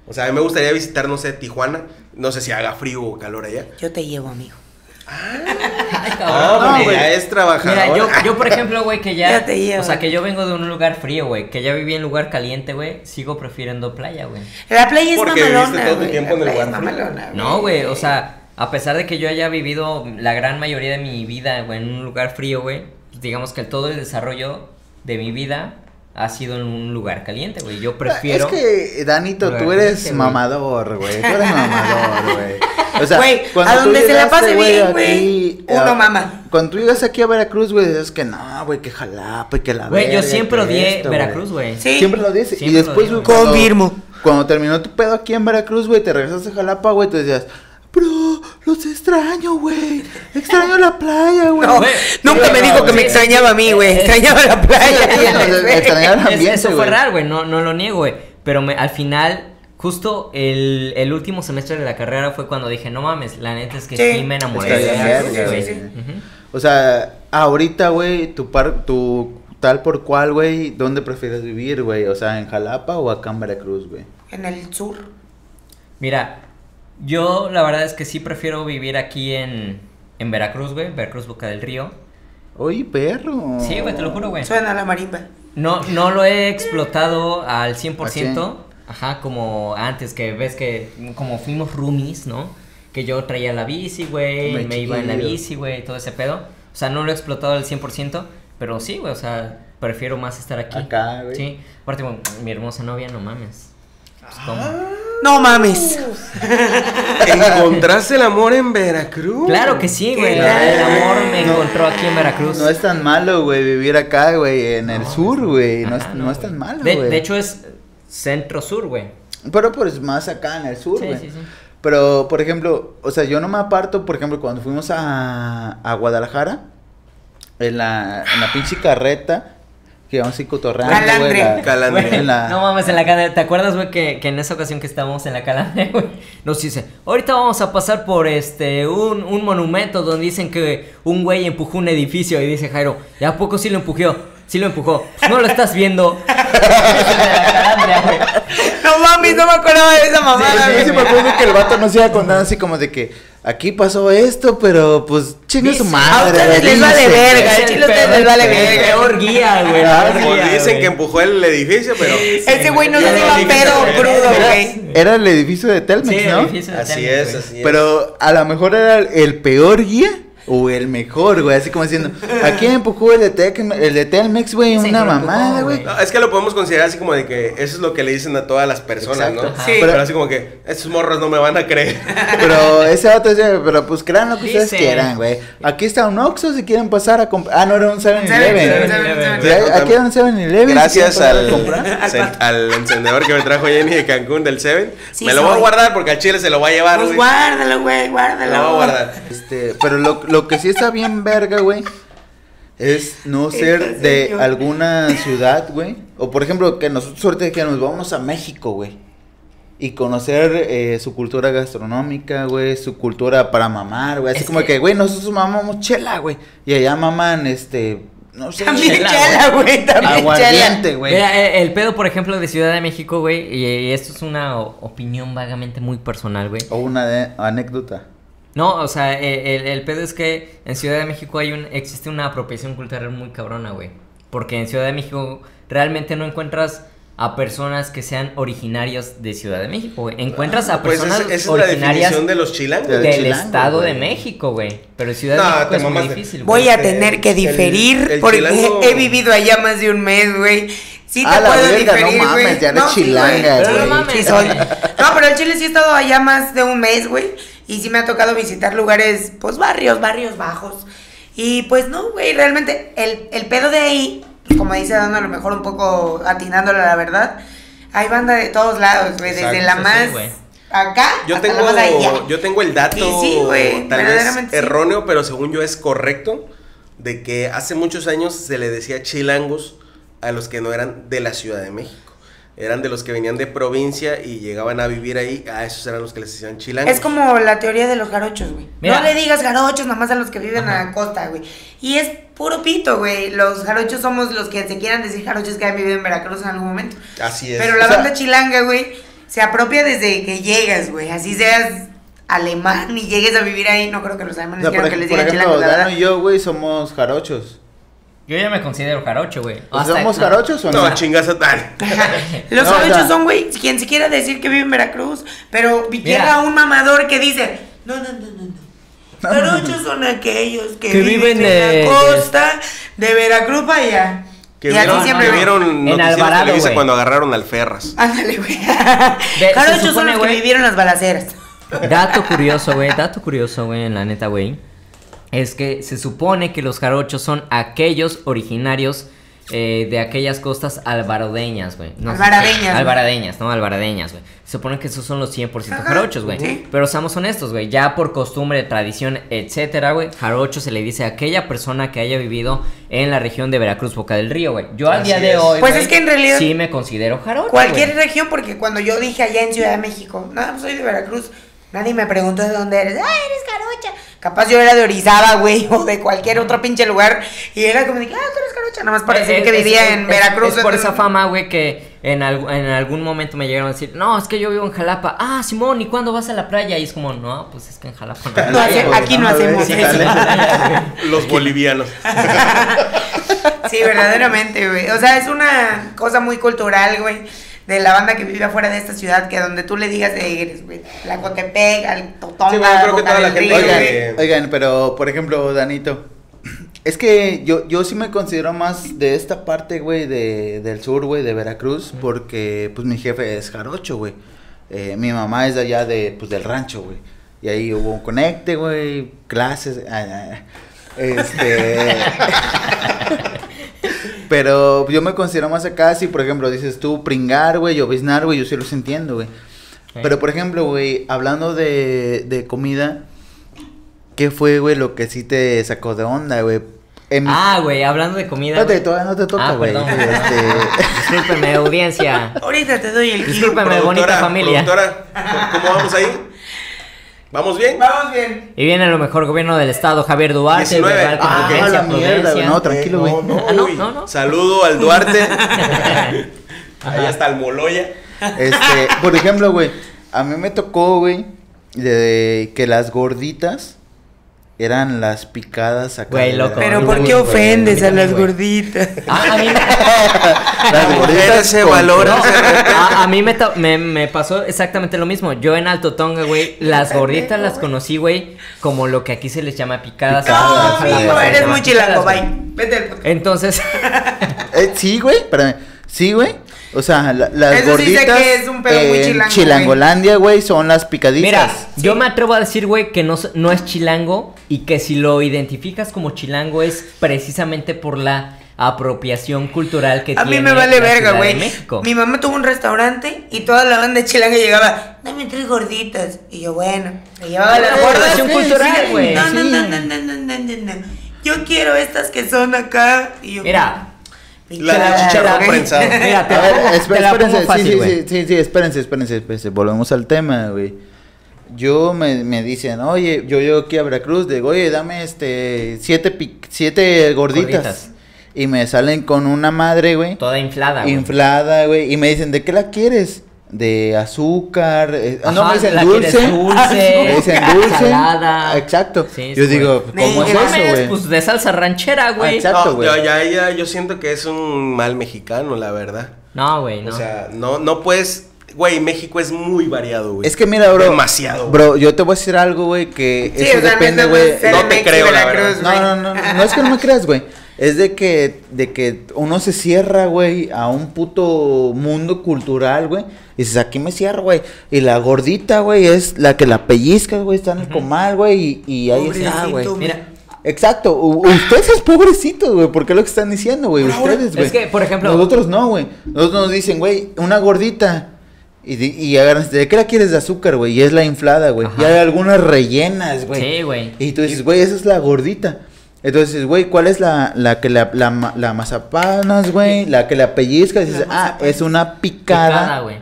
O sea, a mí me gustaría visitar, no sé, Tijuana. No sé si haga frío o calor allá. Yo te llevo, amigo. Cabrón. *laughs* Ah, no, porque güey. ya es trabajador. Mira, yo, yo por *laughs* ejemplo, güey, que ya. Ya te llevo. o sea, que yo vengo de un lugar frío, güey. Que ya viví en lugar caliente, güey. Sigo prefiriendo playa, güey. La playa es Porque mamalona, todo tiempo en el lugar mamalona. No, güey, o sea, a pesar de que yo haya vivido la gran mayoría de mi vida, güey, en un lugar frío, güey. Digamos que todo el desarrollo de mi vida ha sido en un lugar caliente, güey. Yo prefiero. Es que, Danito, tú eres caliente, mamador, güey. Tú eres mamador, güey. O sea, Güey, a donde se la pase bien, güey, uno mama. Cuando tú llegas aquí a Veracruz, güey, dices que no, güey, que jalapa y que la Güey, yo siempre odié esto, Veracruz, güey. Sí. Siempre lo dices. Y después, güey, cuando- Confirmo. Cuando terminó tu pedo aquí en Veracruz, güey, te regresaste a Jalapa, güey, te decías, bro, los extraño, güey. Extraño la playa, güey. No, nunca sí, me dijo que me extrañaba a mí, güey. Extrañaba la playa. Sí, extrañaba el ambiente, eso fue raro, güey, no, no lo niego, güey. Pero me, al final, justo el, el último semestre de la carrera fue cuando dije, no mames, la neta es que sí, Sí. me enamoré güey. Ujú. O sea, ahorita, güey, tu par, tu tal por cual, güey, ¿dónde prefieres vivir, güey? O sea, ¿en Jalapa o acá en Veracruz, güey? En el sur. Mira, yo la verdad es que sí prefiero vivir aquí en, en Veracruz, güey, Veracruz Boca del Río. Oye, perro. Sí, güey, te lo juro, güey. Suena la marimba. No, no lo he explotado al 100%. ¿Ah, Ajá, como antes, que ves que como fuimos roomies, ¿no? Que yo traía la bici, güey, Hombre, me iba en la bici, güey, todo ese pedo. O sea, no lo he explotado al 100%, pero sí, güey, o sea, prefiero más estar aquí. Acá, güey. Sí, aparte, bueno, mi hermosa novia, no mames. Pues, ¿cómo? Ah. No mames. *laughs* ¿Encontraste el amor en Veracruz? Claro que sí, güey. ¿Qué El amor me No. encontró aquí en Veracruz. No es tan malo, güey, vivir acá, güey, en el No, sur, güey. No, no es tan malo, de, güey. de hecho, es centro-sur, güey. Pero pues más acá en el sur, Sí, güey. sí, sí. Pero, por ejemplo, o sea, yo no me aparto, por ejemplo, cuando fuimos a, a Guadalajara, en la, en la pinche carreta, que íbamos así cotorreando, güey. Calandre. la- Calandre. Güey, la- No mames, en la calandre. ¿Te acuerdas, güey, que, que en esa ocasión que estábamos en la calandre, güey? Nos dice, ahorita vamos a pasar por este un, un monumento donde dicen que un güey empujó un edificio y dice Jairo, ¿y a poco sí lo empujó? Sí lo empujó. Pues no lo estás viendo. *laughs* De la calandria, güey. No mames, no me acordaba de esa mamada, Sí, sí, güey. sí, me acuerdo que el vato nos iba contando así como de que aquí pasó esto, pero pues chingue su madre. a ustedes les vale verga, el chile a ustedes les vale el verga. peor guía, güey. Ah, Como guía, dicen güey. que empujó el edificio, pero... Ese güey no se iba pedo crudo, güey. era el edificio de Telmex, Sí, ¿no? el edificio de Así es, güey. así es. Pero a lo mejor era el peor guía o el mejor, güey. Así como diciendo, aquí empujó el de, Tec- el de Telmex, güey, Sí, una mamada, güey. No, es que lo podemos considerar así como de que eso es lo que le dicen a todas las personas, Exacto. ¿no? Ajá. Sí. Pero, así como que, estos morros no me van a creer. *laughs* Pero ese vato decía, pero pues crean lo que ustedes Dice. quieran, güey. Aquí está un Oxxo si quieren pasar a comprar. Ah, no, era un 7-Eleven. 7-Eleven. Sí, Aquí era un 7-Eleven. si Gracias a *laughs* al, encendedor que me trajo Jenny de Cancún del Seven. Sí me lo voy a guardar porque al chile se lo va a llevar, Pues güey. guárdalo, güey, guárdalo. lo voy a guardar. Este, pero lo, lo que sí está bien verga, güey, es no ser de señor. alguna ciudad, güey. O por ejemplo, que nosotros ahorita que nos vamos a México, güey. Y conocer eh, su cultura gastronómica, güey, su cultura para mamar, güey. Así Es como que- güey, nosotros mamamos chela, güey. Y allá maman, este, no sé. También Chela, güey, también Aguardiente, chela. güey. Eh, el pedo, por ejemplo, de Ciudad de México, güey, y, y esto es una opinión vagamente muy personal, güey. O una de- anécdota. No, o sea, eh, el, el pedo es que en Ciudad de México hay un, existe una apropiación cultural muy cabrona, güey. Porque en Ciudad de México realmente no encuentras a personas que sean originarios de Ciudad de México, güey. Encuentras a Pues personas esa, esa es la originarias definición de los chilangos. del chilango, Estado de. México, güey. Pero Ciudad No, de México es muy difícil, güey. Voy a tener que diferir el porque *laughs* chilango- he vivido allá más de un mes, güey. Sí A te la puedo verga, no diferir, mames, güey. ya eres sí, chilanga, güey. Sí, No mames. sí soy. No, pero el Chile sí he estado allá más de un mes, güey. Y sí me ha tocado visitar lugares, pues barrios, barrios bajos. Y pues no, güey, realmente el, el pedo de ahí, como dice Dando, a lo mejor un poco atinándole a la verdad, hay banda de todos lados, güey. Desde Exacto, la más acá Yo hasta tengo, la más allá. yo tengo el dato, Y sí, güey, tal vez sí. erróneo, pero según yo es correcto, de que hace muchos años se le decía chilangos a los que no eran de la Ciudad de México. Eran de los que venían de provincia y llegaban a vivir ahí, a esos eran los que les decían chilangos. Es como la teoría de los jarochos, güey. Mira. No le digas jarochos nomás a los que viven a la costa, güey. Y es puro pito, güey. Los jarochos somos los que se quieran decir jarochos que han vivido en Veracruz en algún momento. Así es. Pero la O sea- banda chilanga, güey, se apropia desde que llegas, güey. Así seas alemán y llegues a vivir ahí. No creo que los O alemanes sea, quieran que les digan ejemplo, chilangos, la Dano verdad. y yo, güey, somos jarochos. Yo ya me considero jarocho, güey. O sea, Hasta- ¿Somos jarochos o no? No, chingas a tal. *laughs* *laughs* Los No, o jarochos sea- son, güey, quien se quiera decir que vive en Veracruz, pero llega un mamador que dice, no, no, no, no, no. Jarochos son aquellos que, Que viven, viven en de- la costa de Veracruz para allá. Que y vieron, siempre que vieron En Alvarado, cuando agarraron al Ferras. Ándale, güey. *laughs* Jarochos son los que güey- vivieron las balaceras. Dato curioso, güey. Dato curioso, güey, en la neta, güey. Es que se supone que los jarochos son aquellos originarios eh, de aquellas costas alvarodeñas, güey. No Alvaradeñas. Alvaradeñas, ¿no? Alvaradeñas, güey. Se supone que esos son los 100% Ajá, jarochos, güey. sí. Pero seamos honestos, güey. Ya por costumbre, tradición, etcétera, güey. Jarocho se le dice a aquella persona que haya vivido en la región de Veracruz, Boca del Río, güey. Yo al Así día de hoy. Pues es que en realidad- Sí me considero jarocho. Cualquier región, porque cuando yo dije allá en Ciudad de México, no, pues soy de Veracruz, nadie me preguntó de dónde eres. ¡Ah, eres jarocha! Capaz yo era de Orizaba, güey, *laughs* o de cualquier otro pinche lugar. Y era como de, que, ah, tú eres jarocha, nada más para decir Eh, que es- vivía es- en es- Veracruz. Es por entonces- esa fama, güey, que en, algu- en algún momento me llegaron a decir, no, es que yo vivo en Jalapa. Ah, Simón, ¿y cuándo vas a la playa? Y es como, no, pues es que en Jalapa no hay No, playa, hace- güey". aquí no hacemos eso. *laughs* Los bolivianos. *laughs* Sí, verdaderamente, güey. O sea, es una cosa muy cultural, güey. De la banda que vive afuera de esta ciudad, que donde tú le digas de eres, güey. La Cotepec, al Totonga, Sí, bueno, creo que toda la gente- Oigan, güey. Eh, oigan, pero por ejemplo, Danito, *clears throat* es que yo, yo sí me considero más de esta parte, güey, de, del sur, güey, de Veracruz, porque pues mi jefe es jarocho, güey. Eh, mi mamá es de allá de, pues, del rancho, güey. Y ahí hubo un conecte, güey, clases, ah, ah, este... *laughs* Pero yo me considero más acá, si por ejemplo dices tú pringar, güey, o biznar, güey, yo sí los entiendo, güey. Pero por ejemplo, güey, hablando de, de comida, ¿qué fue, güey, lo que sí te sacó de onda, güey? En Ah, güey, hablando de comida. Espérate, güey. todavía no te toca, Ah, güey. perdón, Este, *laughs* Discúlpeme, audiencia. Ahorita te doy el kilo. Discúlpeme, bonita familia. productora, ¿cómo vamos ahí? ¿Vamos bien? Vamos bien. Y viene lo mejor gobierno del estado, Javier Duarte. 19. verbal Ah, la mierda, güey, no, tranquilo, güey. No, no, Ah, no, uy. no, no. Saludo al Duarte. *laughs* Ahí está el Moloya. este, por ejemplo, güey, a mí me tocó, güey, de que las gorditas eran las picadas acá. Güey, loco. Pero ¿por qué güey, ofendes a a mí las gorditas? Ah, a mí me... *laughs* Las gorditas se valoran. No, a, a mí me, me, me pasó exactamente lo mismo. Yo en Alto Tonga, güey, *laughs* las gorditas las conocí, güey, como lo que aquí se les llama picadas. No, Jalapa amigo, eres muy chilango, bye. güey. Vete al podcast. Entonces, Eh, sí, güey, espérame. Sí, güey. O sea, la- las Eso sí sé gorditas que es un pedo muy chilango, Chilangolandia, güey, son las picaditas. mira, yo me atrevo a decir, güey, que no, es chilango y que si lo identificas como chilango es precisamente por la apropiación cultural que A mí tiene me vale la verga, de güey. México. Mi mamá tuvo un restaurante y toda la banda chilanga llegaba, dame tres gorditas. Y yo, bueno, me llevaba gordas. apropiación Sí, cultural, sí, güey, No, no, sí. no, no, no, no, no, no, no. Yo quiero estas que son acá. Y yo, Mira, La de Pinche chicharrón prensado. *laughs* Mira, te A ver, espérense, pongo fácil, sí, sí, sí, sí, sí, espérense, espérense, espérense, volvemos al tema, güey. Yo me, me dicen, oye, yo llego aquí a Veracruz, digo, oye, dame este, siete, siete gorditas. Gorditas. Y me salen con una madre, güey, Toda inflada, güey. inflada, güey, y me dicen, ¿de qué la quieres? De azúcar, eh, ah, no, me dicen dulce, dulce, *laughs* me dicen dulce, salada. exacto. Sí, yo digo, güey. ¿cómo es eso, güey? Pues de salsa ranchera, güey. Exacto. No, güey. ya, ya, ya, yo siento que es un mal mexicano, la verdad. No, güey, no. O sea, no, no puedes. Güey, México es muy variado, güey. Es que mira, bro. Demasiado, güey. Bro, yo te voy a decir algo, güey, que Sí, eso o sea, depende, güey. es No te creo, la verdad. No, no, no, no, no es que no me creas, güey. es de que, de que uno se cierra, güey, a un puto mundo cultural, güey. Y dices, aquí me cierro, güey. Y la gordita, güey, es la que la pellizcas, güey, está en el comal, güey. Y, y ahí está, güey. Pobrecito, Mira, Exacto, u- ustedes es pobrecitos, güey, porque es lo que están diciendo, güey, ustedes, güey. Es que, por ejemplo- Nosotros no, güey. Nosotros nos dicen, güey, una gordita. Y, y agarran, ¿de qué la quieres de azúcar, güey? Y es la inflada, güey. Y hay algunas rellenas, güey. Sí, güey. Y tú dices, güey, esa es la gordita. Entonces, güey, ¿cuál es la, la que la, la, la mazapanas, güey? La que la pellizcas. Y dices, ah, es una picada, Picada, güey.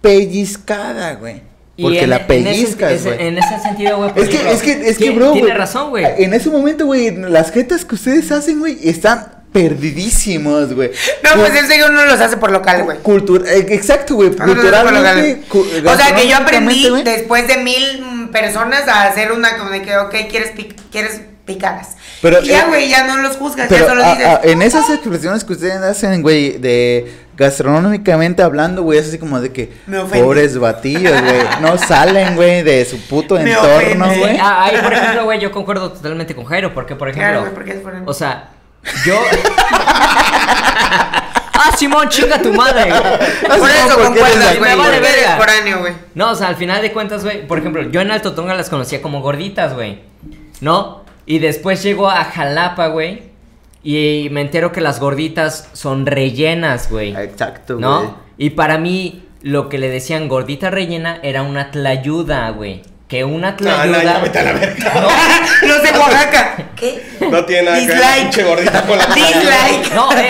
pellizcada, güey. Porque en- la ese- pellizcas, güey. En ese sentido, güey. Es que, ejemplo, es que, es que, bro, Tiene razón, güey. En ese momento, güey, las jetas que ustedes hacen, güey, están perdidísimos, güey. No, pues ese que uno los hace por local, güey. Cultura, eh, exacto, güey, culturalmente. cu- O sea, que yo aprendí después de mil personas a hacer una como de que, ok, quieres, pic- quieres picadas. Pero, y ya, eh, güey, ya no los juzgas, Pero ya solo a- dices. a- en esas expresiones que ustedes hacen, güey, de gastronómicamente hablando, güey, es así como de que pobres batillos, güey, no *laughs* salen, güey, de su puto Me entorno, güey. Ah, ahí, por ejemplo, güey, yo concuerdo totalmente con Jairo, porque, por ejemplo, Claro, porque es por o sea, yo... ah, Simón, chinga tu madre, güey. por no, eso porque concuerdas, eres güey. me vale verga. foráneo, güey. No, o sea, al final de cuentas, güey, por ejemplo, yo en Alto Tonga las conocía como gorditas, güey. ¿No? Y después llego a Jalapa, güey. Y me entero que las gorditas son rellenas, güey. Exacto, güey. ¿No? Y para mí, lo que le decían gordita rellena era una tlayuda, güey. Que una No, tlayuda. no, ya vete a la verga. *laughs* No sé, Oaxaca. ¿Qué? No tiene nada que ver Dislike. pinche gordita con la Dislike. No, eh,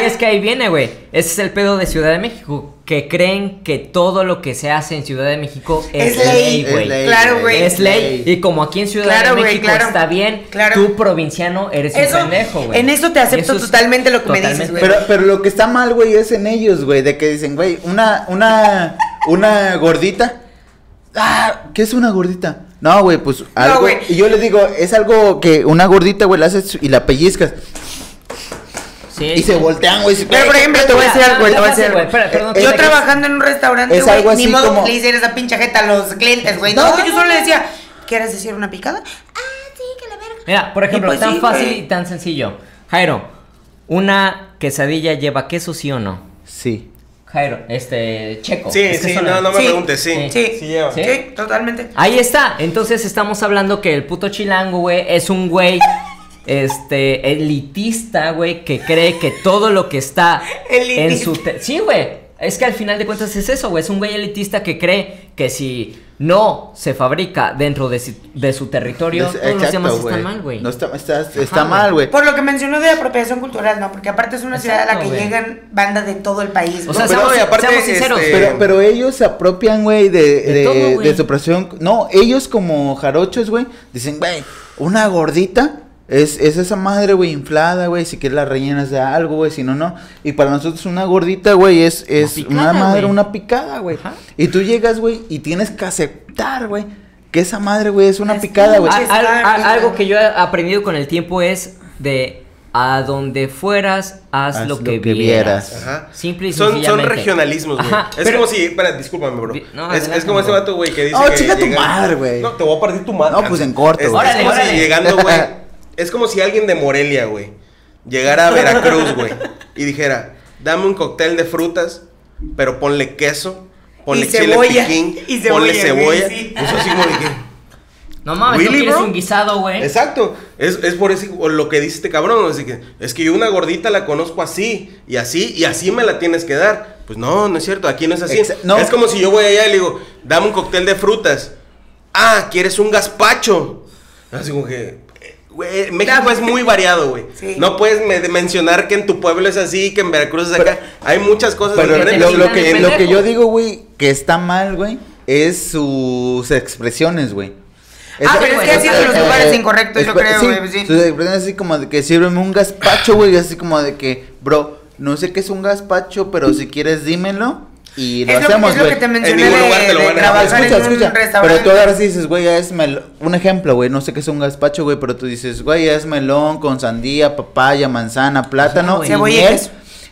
y, y es que ahí viene, güey. Ese es el pedo de Ciudad de México. Que creen que todo lo que se hace en Ciudad de México es, Es ley. güey. Es Claro, güey. Es ley. Y como aquí en Ciudad Claro, de México claro. está bien, Claro. tú provinciano eres Eso- un pendejo, güey. en eso te acepto es totalmente lo que me dices, güey. Pero, pero lo que está mal, güey, es en ellos, güey, de que dicen, güey, una, una, una gordita. Ah, ¿qué es una gordita? No, güey, pues algo. güey. y yo les digo, es algo que una gordita, güey, la haces y la pellizcas. Sí, Y se voltean, güey. Pero por ejemplo, te voy a decir algo, te voy a decir algo. espera, perdón, Yo trabajando en un restaurante, Es algo güey, ni así modo como- que le hiciera esa pinche jeta a los clientes, güey. No, No, no, yo solo le decía, ¿quieres decir una picada? Ah, sí, que la verga. Mira, por ejemplo, pues tan sí, fácil güey. y tan sencillo. Jairo, ¿una quesadilla lleva queso, sí o no? Sí. Jairo, este, checo. Sí, es que sí, no, no me Sí. preguntes, sí. Sí, Sí lleva. Sí. Sí, totalmente. Ahí está. Entonces estamos hablando que el puto chilango, güey, es un güey este elitista, güey, que cree que todo lo que está en su Sí, güey. Es que al final de cuentas es eso, güey, es un güey elitista que cree que si no se fabrica dentro de, si- de su territorio, Des- todos los demás güey. están mal, güey. No está, está, está mal, güey. Por lo que mencionó de apropiación cultural, ¿no? Porque aparte es una ciudad a la Exacto, que llegan bandas de todo el país. O sea, pero, seamos, y aparte, seamos sinceros. este, Pero, pero ellos se apropian, güey, de, De de, todo, de, güey. su opresión. No, ellos como jarochos, güey, dicen, güey, una gordita es, es esa madre, güey, inflada, güey, si quieres la rellenas de algo, güey, si no, no. Y para nosotros una gordita, güey, es, es Una una, picada, madre, güey. una picada, güey. Y tú llegas, güey, y tienes que aceptar, güey, que esa madre, güey, es una Es picada, güey. Al- algo güey. que yo he aprendido con el tiempo es de a donde fueras, haz, lo, que, vieras. Ajá. Simple y son, son regionalismos, güey. Es pero- como si, espera, discúlpame, bro. No, es, es como ese vato, güey, que dice Oh, que chinga tu llega- madre, güey. No, te voy a partir tu madre. No, pues en corto, Es, güey. es como Órale, si órale. llegando, güey. *laughs* Es como si alguien de Morelia, güey, llegara a Veracruz, güey, y dijera, dame un cóctel de frutas, pero ponle queso, ponle Y chile cebolla, piquín, y ponle cebolla, güey, cebolla. sí. Eso así como de que... No mames, ¿no ¿Really, quieres bro? un guisado, güey? Exacto, es, es por eso lo que dice este cabrón, así que es que yo una gordita la conozco así y así y así me la tienes que dar. Pues no, no es cierto, aquí no es así. Exa- no. Es como si yo voy allá y le digo, dame un cóctel de frutas. Ah, ¿quieres un gazpacho? Así como que eh, güey, México es muy variado, güey. Sí. No puedes me- mencionar que en tu pueblo es así, que en Veracruz es acá. Hay muchas cosas Pero lo, diferentes. lo que, lo que pendejo. yo digo, güey, que está mal, güey, es sus expresiones, güey. Ah, pero es que así los lugares incorrectos, yo creo, güey, sí. Sus expresiones así como de que sírveme un gazpacho, güey, así como de que, bro, no sé qué es un gazpacho, pero si quieres dímelo y lo es, hacemos, es lo güey. que te mencioné ningún de, lugar te lo de van a- Escucha, en escucha. Pero tú agarras y dices, güey, es melón. Un ejemplo, güey, no sé qué es un gazpacho, güey, pero tú dices, güey, es melón con sandía, papaya, manzana, plátano güey. y miel.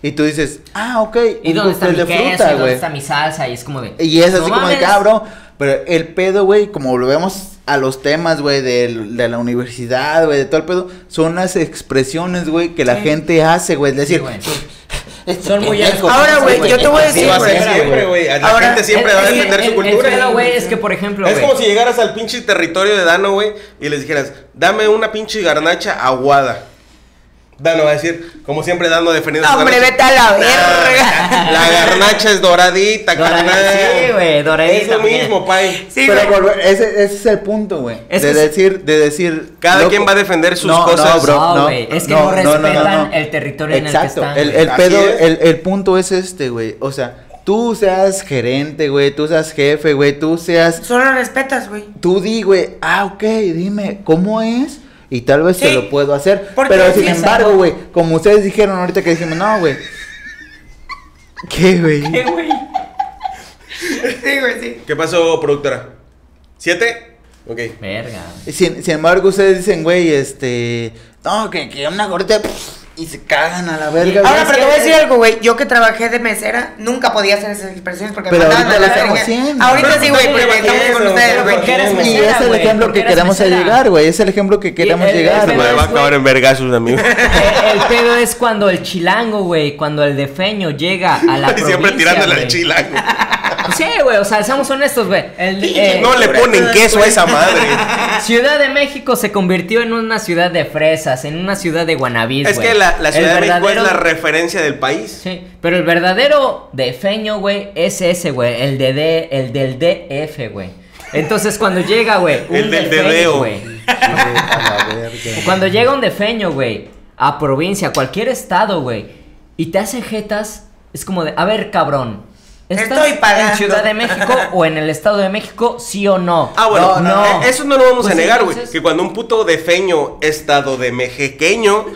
Y tú dices, ah, ok, ¿Y dónde está mi cóctel queso? de ¿Y fruta, dónde güey. está mi salsa? Y es como de... Y es así "No como de mames". cabrón. Pero el pedo, güey, como lo vemos a los temas, güey, del- de, la universidad, güey, de todo el pedo, son las expresiones, güey, que la gente hace, güey. Es decir, güey. Este Son muy pendejo, Ahora, güey, yo te voy a decir, güey. siempre, güey. La Ahora, gente siempre el- va a el- defender el, su el cultura. pedo, güey, es que, por ejemplo, Es como si llegaras al pinche territorio de Dano, güey, y les dijeras, dame una pinche garnacha aguada. Dano va a decir, como siempre, Dano defendiendo Hombre, vete a la Ah, verga. La garnacha es doradita, Doradita, carnal. sí, güey, doradita Es lo mismo, pay. Sí, pero ese, ese es el punto, güey. De decir, de decir. Cada quien va a defender sus no, cosas. No, bro, No, no, güey, es que no respetan el territorio en el que Exacto. están, El, güey. el Así pedo, es. el, el punto es este, güey. O sea, tú seas gerente, güey, tú seas jefe, güey, tú seas. Solo respetas, güey. Tú di, güey, ah, ok, dime, ¿cómo es? Y tal vez te Sí. lo puedo hacer. Pero sin embargo, güey, como ustedes dijeron ahorita que dijimos, no, güey. ¿Qué, güey? ¿Qué, güey? *laughs* Sí, güey, sí. ¿Qué pasó, productora? ¿Siete? Ok. Verga. Sin, sin embargo, ustedes dicen, güey, este. No, que, que una gordita. pff, Y se cagan a la verga. Ahora, pero te voy a decir algo, güey. Yo que trabajé de mesera, nunca podía hacer esas expresiones porque Pero me mandaban ahorita a la verga. Ahorita Pero sí, güey, llevas estamos con ustedes, pero güey. porque eres Y es el ejemplo que queremos llegar, güey. Es el ejemplo que queremos llegar, güey. Me va a acabar en vergazos, amigo. *laughs* El, pedo es cuando el chilango, güey, cuando el defeño llega a la Y *laughs* siempre provincia, tirándole al chilango. *laughs* Sí, güey, o sea, seamos honestos, güey. Eh, No le ponen queso a esa madre. *laughs* Ciudad de México se convirtió en una ciudad de fresas, en una ciudad de guanabís, Es que la, la El Ciudad de México es la referencia del país. Sí, pero el verdadero defeño, güey, es ese, güey, el de D- el del DF, güey. Entonces cuando llega, güey, un El del defeño, güey. Cuando llega un defeño, güey, a provincia, a cualquier estado, güey, y te hace jetas, es como de, a ver, cabrón. ¿Estás Estoy pagando. en Ciudad de México o en el Estado de México, sí o no? Ah, bueno, No, no, eh, eso no lo vamos Pues a negar, güey. entonces- Que cuando un puto defeño estado de mejequeño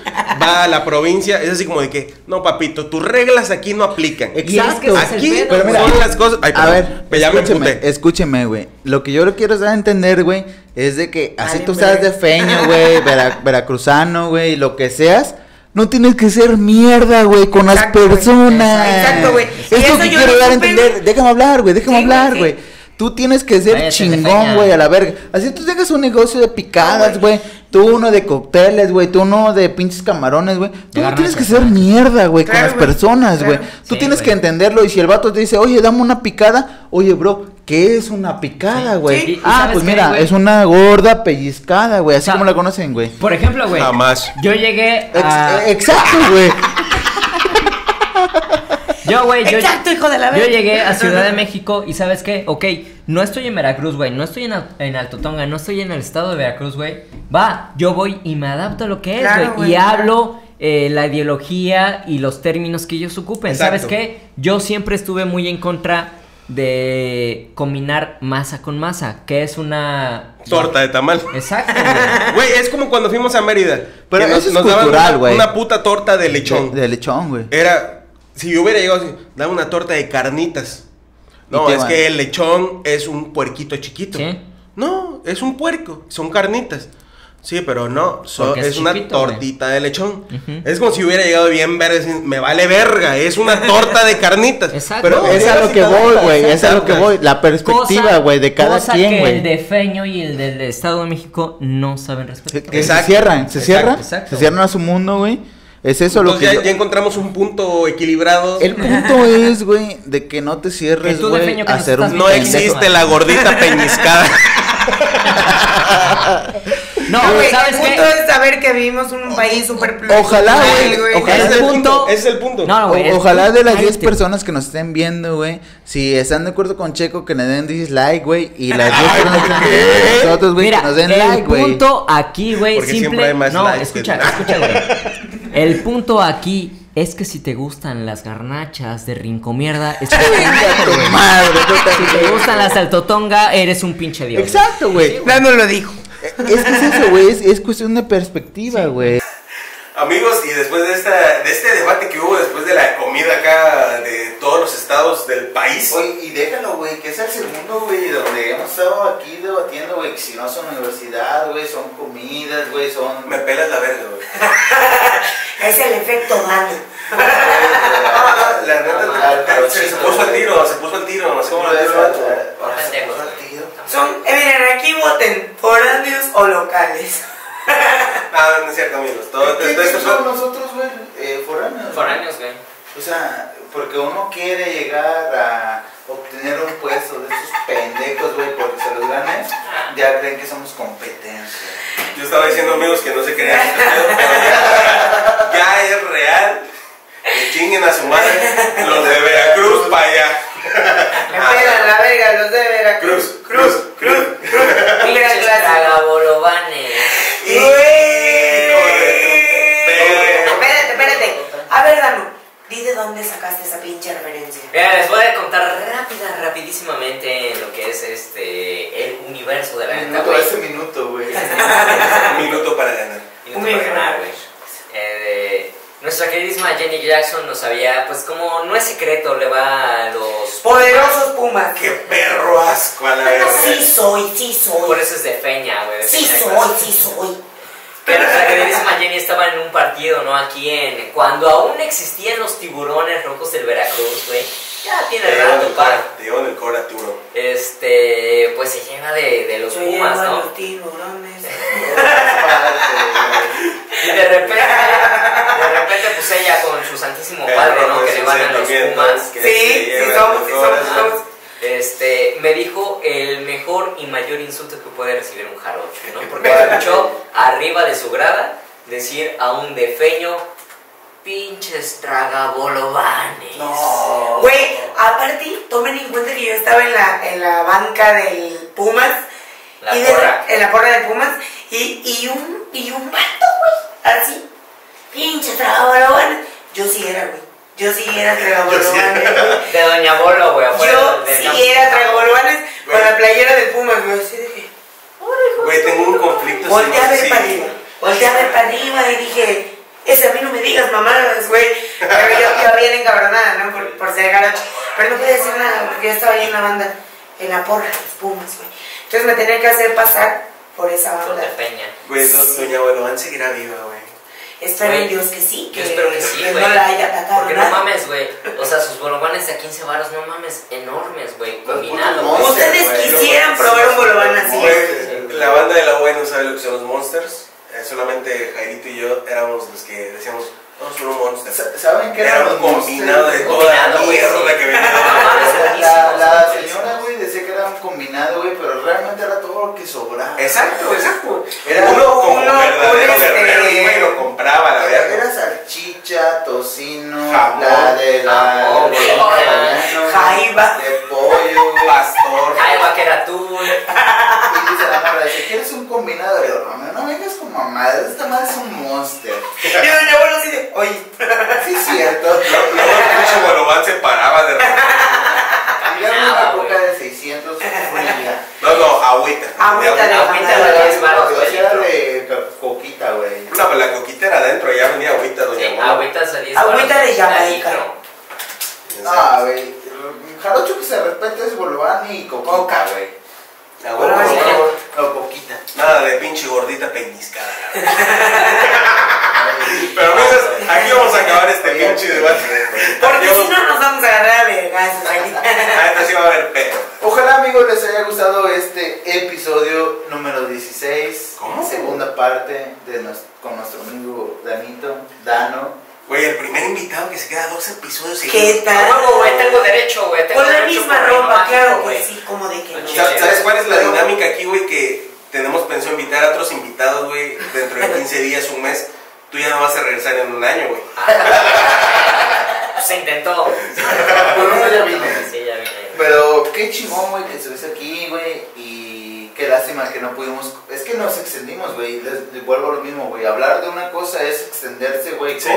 va a la provincia, es así como de que, no, papito, tus reglas aquí no aplican. Y es que Exacto. Aquí pedo, Pero mira, son las cosas. Ay, a ver, me- escúcheme, escúcheme, güey. Lo que yo le quiero dar a entender, güey, es de que así Vale, tú seas de verga. feño, güey, vera- veracruzano, güey, lo que seas, no tienes que ser mierda, güey, con las Exacto, güey. personas. Exacto, güey. Es lo eso que quiero dar a entender. güey. Déjame hablar, güey, déjame Sí, güey, hablar, sí. Tú tienes que ser chingón, güey, a la verga. Así tú tengas un negocio de picadas, güey. Tú uno de cócteles, güey. Tú uno de pinches camarones, güey. Tú no tienes que ser mierda, güey, Claro, con las personas, güey. Claro. Tú Sí, tienes que entenderlo. Y si el vato te dice, oye, dame una picada, oye, bro, ¿qué es una picada, güey? Sí, Ah, ¿sabes pues qué, mira, es una gorda pellizcada, güey. Así O sea, como la conocen, güey. Por ejemplo, güey. Jamás. Yo llegué a... Exacto, güey. *laughs* Yo, güey, yo, Exacto, hijo de la yo llegué a Ciudad de México y ¿sabes qué? Ok, no estoy en Veracruz, güey, no estoy en, en Alto Tonga, no estoy en el estado de Veracruz, güey. Va, yo voy y me adapto a lo que es, Claro, güey. y claro. hablo eh, la ideología y los términos que ellos ocupen. ¿Sabes qué? Yo siempre estuve muy en contra de combinar masa con masa, que es una... Torta de tamal. Exacto, *laughs* güey. Es como cuando fuimos a Mérida. Pero que nos, es nos daban cultural, una- güey. una puta torta de lechón. De, de lechón, güey. Era, si yo hubiera llegado así, dame una torta de carnitas. No, ¿Y qué es que el lechón es un puerquito chiquito. Sí. No, es un puerco, son carnitas. Sí, pero no, so- es, es una chiquito, tortita de lechón. Es como si hubiera llegado bien verde, me vale verga, es una torta de carnitas. Exacto. Pero No, es a lo que voy, güey. Es a lo que voy. La perspectiva, güey, de cada cosa quien, que güey. el de Feño y el del Estado de México no saben respetar. que se Exacto, cierran, se exacto, cierran, exacto. se cierran a su mundo, güey. Es eso lo que ya, yo- ya encontramos un punto equilibrado. El punto *laughs* es, güey, de que no te cierres, de güey, a hacer un No existe la gordita *laughs* peñiscada. *laughs* No, güey, ¿sabes el qué? punto es saber que vivimos en un país súper Ojalá, plural, güey, Ese ojalá es ese el es el punto. es el punto. No, no, güey. O- es- ojalá de las 10 cállate. personas que nos estén viendo, güey, si están de acuerdo con Checo, que le den dislike, güey, y las 10 personas que están viendo con nosotros, güey, Mira, que nos den el like, güey. punto aquí, güey, Porque siempre simple. hay más no, likes escucha, escucha, güey. El punto aquí es que si te gustan las garnachas de rincomierda, Chinga *laughs* tu madre, Si te gustan las altotonga, eres un pinche dios. Exacto, güey. Dando lo dijo. Es que es eso, güey, es, es cuestión de perspectiva, güey. Amigos, y después de, esta, de este debate que hubo después de la comida acá de todos los estados del país. Oye, y déjalo, güey, que es el segundo, güey, donde hemos estado aquí debatiendo, güey, que si no son universidad, güey, son comidas, güey, son... Me pelas la verga, güey. *laughs* Es el efecto. Ah, La neta, se, se puso al tiro, se puso al tiro, se ¿Cómo puso lo al tiro. vato? Pendejo. Se puso al tiro. Son, eh, miren, aquí aquí voten, foráneos o locales. *laughs* Ah, no es cierto, amigos. Todo, ¿Qué, todo qué nosotros, güey? Eh, foráneos. Foráneos, güey. O sea, porque uno quiere llegar a obtener un puesto de esos pendejos, güey, porque se los ganes, ya creen que somos competencia. Yo estaba diciendo, amigos, que no se crean este pedo, pero ya, es real. Que chinguen a su madre los de Veracruz para allá. Me pegan la verga los de Veracruz. Cruz, cruz, cruz. Primera Pinches clase. Tragabolobanes. Espérate, espérate. A ver, Dano, di de dónde sacaste esa pinche referencia. Mira, les voy a contar rápida, rapidísimamente lo que es este el universo de la neta, Minuto, güey. ese minuto, güey. *laughs* Un minuto para ganar. Minuto Un para minuto. ganar, güey. Nuestra queridísima Jenny Jackson nos había, pues como no es secreto, le va a los... Poderosos Pumas. Qué perro asco a la verga. Sí soy, sí Por soy. eso es de feña, güey. Sí soy, sí soy. Que nuestra queridísima Jenny estaba en un partido, ¿no? Aquí en... Cuando aún existían los tiburones rojos del Veracruz, güey. Ya tiene Te rato, el pa. te llevan el cora, tiburón. Este... Pues se llena de, de los Yo Pumas, ¿no? los tiburones. *laughs* Y de repente, de repente, pues ella con su santísimo padre, ¿no? Que le van a los Pumas. Que Sí, sí somos, somos. Este, me dijo el mejor y mayor insulto que puede recibir un jarocho, ¿no? *laughs* Porque escuchó arriba de su grada decir a un defeño, pinches tragabolovanes. No. Güey, aparte, tomen en cuenta que yo estaba en la, en la banca del Pumas. La y de- porra. en la porra del Pumas. Y, y un, y un vato, güey. Así. Pinche tragabolobanes. Yo sí era, güey. Yo sí era tragabolobanes. güey. De Doña Bolo, güey, Yo del sí era tragabolobanes con Güey. la playera del Pumas, güey. Así de que. Güey, tengo un conflicto. Volteé a ver para arriba. Volteé a ver para arriba y dije, ese a mí no me digas mamadas, güey. Pero yo, yo bien encabronada, ¿no? Por, por ser garocho. Pero no podía decir nada porque yo estaba ahí en la banda, en la porra, los Pumas, güey. Entonces me tenía que hacer pasar por esa Por banda. defeña. Güey, do- Doña Bolobán seguirá viva, güey. Espero en Dios que sí, que, Yo espero que sí, que güey. no la haya atacado Porque no nada. mames, güey. O sea, sus bolovanes de a 15 varos, no mames, enormes, güey. Combinado. Ustedes quisieran probar un bolobán así. La banda de la UE no sabe lo que son los monsters. Eh, solamente Jairito y yo éramos los que decíamos, un monster. Sa- ¿Saben qué Era era un combinado de toda la mierda que *laughs* venía. mames, La, la señora, güey, decía que era un combinado, güey, pero realmente era todo lo que sobraba. Exacto, exacto. Era uno como uno, verdadero un, guerrero, güey, lo compraba, la Era, verdad. era salchicha, tocino, Jamón, la de la jaiba. de pollo. Pastor. Tú. Dice la morra, dice, ¿quieres un combinado? Le digo, no, no vengas con mamadas, esta madre es un monster. *laughs* Y doña abuelo así de, oye, Sí, es cierto. Luego el pinche Bolobán se paraba de Dígame Ah, una coca de 600 fría. No, no, agüita. Agüita de Agüita de 10 baros, Yo güey. sí era de co- coquita, güey. No, pero la coquita era adentro, ya venía agüita, doña Sí, Mola. agüitas a 10 Agüita de Jamaica. No, güey. Jarocho que se respete es bolván y Coca. güey. Ah, Ah, bueno. No, coquita. Nada de pinche gordita pellizcada. *laughs* Pero amigos, aquí vamos a acabar este pinche debate. porque si no nos vamos a agarrar a vergazos aquí. Ah, esta sí va a haber pedo. Ojalá amigos les haya gustado este episodio número 16, ¿Cómo? segunda parte de nos- con nuestro amigo Danito, Dano. Güey, el primer invitado que se queda dos episodios ¿Qué seguidos. Tal? huevo, güey, tengo derecho, güey. tengo Con la derecho misma ropa, claro que güey. sí, como de que no. ¿Sabes cuál es la dinámica aquí, güey? Que tenemos pensado invitar a otros invitados, güey, dentro de 15 días, un mes. Tú ya no vas a regresar en un año, güey. Se intentó. Bueno, ya vine. Sí, ya vine. Pero qué chingón, güey, que estuviste aquí, güey. Y qué lástima que no pudimos. Es que nos extendimos, güey. Vuelvo a lo mismo, güey. Hablar de una cosa es extenderse, güey, Sí.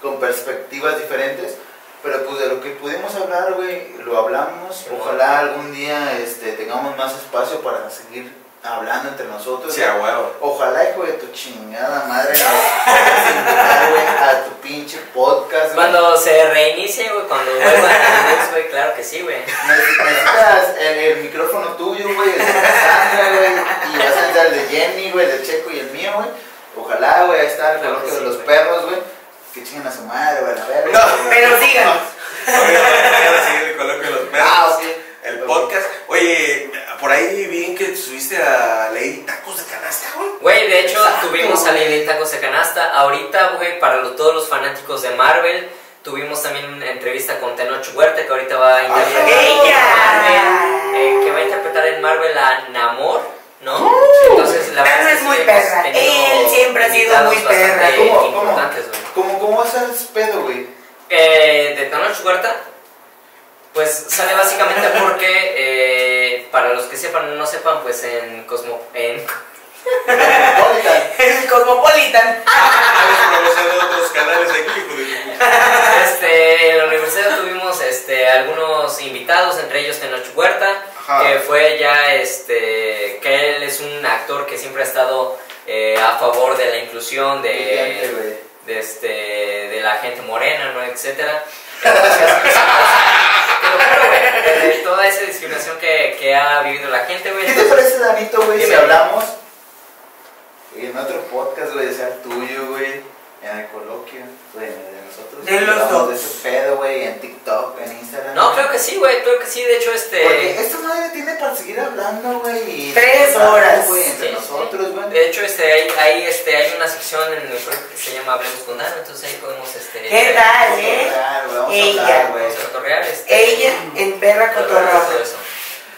con, con perspectivas diferentes. Pero pues de lo que pudimos hablar, güey, lo hablamos. Ojalá algún día este, tengamos más espacio para seguir hablando entre nosotros. Sí, a huevo. Ojalá, hijo de tu chingada madre, *laughs* nos puedas invitar, güey, a tu pinche podcast, güey. Cuando se reinicie, güey, cuando vuelva luz, güey, claro que sí, güey. Neces- Necesitas el, el micrófono tuyo, güey, el de Sandra, güey, y vas a necesitar el de Jenny, güey, el de Checo y el mío, güey. Ojalá, güey, ahí está el Claro de sí, los güey. perros, güey. Que chinguen a su madre, güey, a ver. No, Pero sigan. Oye, voy a seguir el coloquio de los perros. Ah, ok. El podcast. Oye, por ahí vi que subiste a Lady Tacos de Canasta, güey. Güey, de hecho Exacto, tuvimos a. Lady Tacos de Canasta. Ahorita, güey, para lo- todos los fanáticos de Marvel, tuvimos también una entrevista con Tenoch Huerta, que ahorita va a interpretar ¡Ella! Marvel, eh, que va a interpretar en Marvel a Namor, ¿no? Entonces, la verdad es muy perra. Él siempre ha sido muy perra. ¿Cómo, cómo? ¿Cómo, cómo haces pedo, güey? Eh, de Tenoch Huerta, pues sale básicamente porque, eh, para los que sepan o no sepan, pues en Cosmo... En, *laughs* Cosmopolitan. El Cosmopolitan. *laughs* Otros canales aquí, puta. Este, en la universidad tuvimos este, algunos invitados, entre ellos Tenoch Huerta, Ajá. que fue ya, este, que él es un actor que siempre ha estado eh, a favor de la inclusión de, de, este, de la gente morena, ¿no? etcétera. Entonces, *laughs* te lo juro, güey, de toda esa discriminación que, que ha vivido la gente, güey. ¿Qué te parece, Danito, güey, si hablamos en otro podcast, güey, sea tuyo, güey, en el coloquio, güey, de nosotros? De los dos. De ese pedo, güey, en TikTok, en Instagram. No, creo que sí, güey, creo que sí, de hecho, este... Porque esta madre tiene para seguir hablando, güey. Tres horas. güey, entre Sí, nosotros, güey. De hecho, este, hay, hay, este, hay una sección en el que se llama Hablemos con Dano, entonces ahí podemos, este... ¿Qué tal, eh? Vamos a Ella. hablar, güey. A cotorrear, este... Ella en perra eso.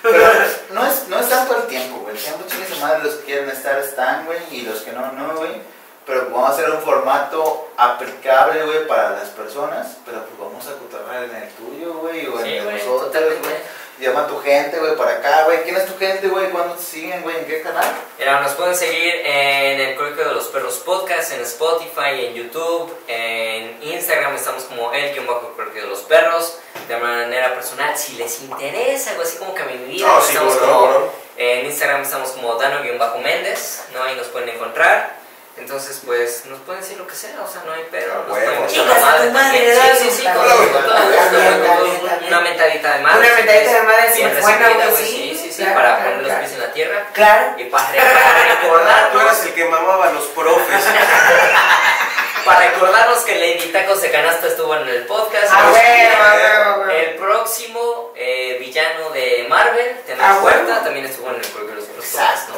Pero no es, no es tanto el tiempo, güey. Sean muchos su madre los que quieren estar están, güey, y los que no, no, güey. Pero vamos a hacer un formato aplicable, güey, para las personas. Pero pues vamos a cotorrear en el tuyo, güey, o en Sí, el de güey, nosotros, güey. Llama a tu gente, güey, para acá, güey. ¿Quién es tu gente, güey? ¿Cuándo te siguen, güey? ¿En qué canal? Mira, nos pueden seguir en el Colegio de los Perros Podcast, en Spotify, en YouTube, en Instagram estamos como el guion bajo Colegio de los Perros. De manera personal, si les interesa algo así como que a mi vida, No, sí, estamos bueno, como, en Instagram estamos como Dano-Méndez, ¿no? Ahí nos pueden encontrar. Entonces, pues, nos pueden decir lo que sea, o sea, no hay pedo. Ah, Chicas, la a tu madre, Sí, sí, sí, con. Una mentadita de madre. Una mentadita de madre siempre siempre buena, güey, sí, Sí, sí, sí, para poner los pies en la tierra. Claro. Y para, recordarnos, *laughs* Tú eras el que mamaba a los profes. *laughs* para recordarnos que Lady Tacos de Canasta estuvo en el podcast. Ah, Pues, a huevo. El próximo eh, villano de Marvel, Ah, huevo. Huerta, también estuvo en el.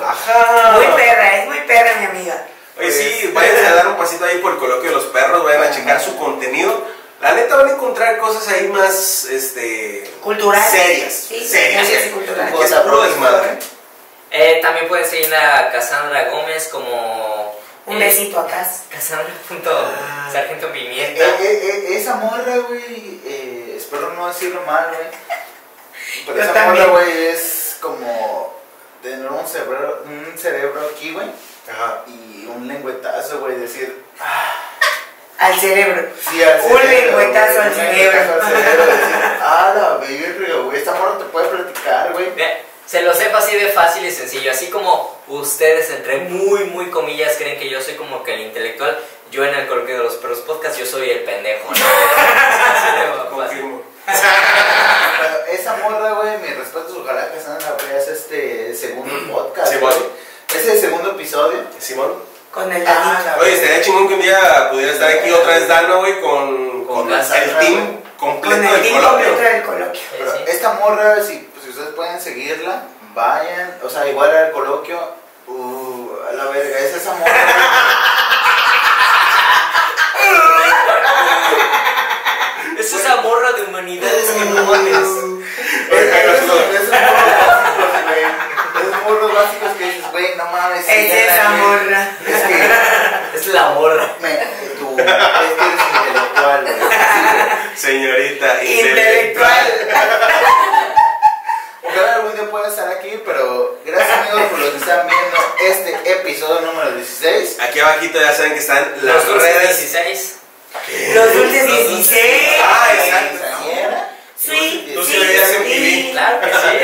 Ajá. Muy perra, es muy perra, mi amiga. Oye, sí, vayan a dar un pasito ahí por el coloquio de los perros, vayan a checar su contenido. La neta van a encontrar cosas ahí más, este... Culturales. Serias. Sí, serias. serias y culturales. Aquí es puro desmadre. Eh, también pueden seguir a Cassandra Gómez como... Un eh, besito acá. Cassandra punto Ah. Sargento Eh, Pimienta. eh, eh, esa morra, güey, eh, espero no decirlo mal, güey. Pero Yo esa también. morra, güey, es como tener un cerebro, un cerebro aquí, güey, Ajá. y un lengüetazo, güey, decir, Al cerebro. sí, al Un cerebro, lengüetazo güey, al un cerebro. lengüetazo al cerebro, decir, ah, la verga, güey, esta morra te puede platicar, güey. Se lo sepa así de fácil y sencillo, así como ustedes entre muy, muy comillas creen que yo soy como que el intelectual, yo en el coloquio de los perros podcast yo soy el pendejo, ¿no? *laughs* Así esa morra, güey, mis respetos, ojalá que Sandra veas este segundo podcast, Sí, güey. Es el segundo episodio. Simón. Con el Ah, dadito. la Oye, estaría chingón que un día pudiera estar aquí otra vez Dano, güey, con, Con con el Cassandra, team güey. completo Con el del team coloquio. completo del coloquio. Pero sí. esta morra, si, pues, si ustedes pueden seguirla, vayan, o sea, igual al coloquio, uh, a la verga, es esa morra. Es esa morra de humanidades que no mames. Morros básicos, que dices, güey, no mames. Es esa morra. Es que, *laughs* Es la morra. me, tú, es que eres intelectual, güey. Señorita *laughs* Intelectual. Ojalá algún día pueda estar aquí, pero gracias amigos por los que están viendo este episodio número 16. Aquí abajito ya saben que están las Los dulces redes. 16. Los dulces 16. Ah, exacto. Sí, Tú sí sí, veías sí. Claro que sí,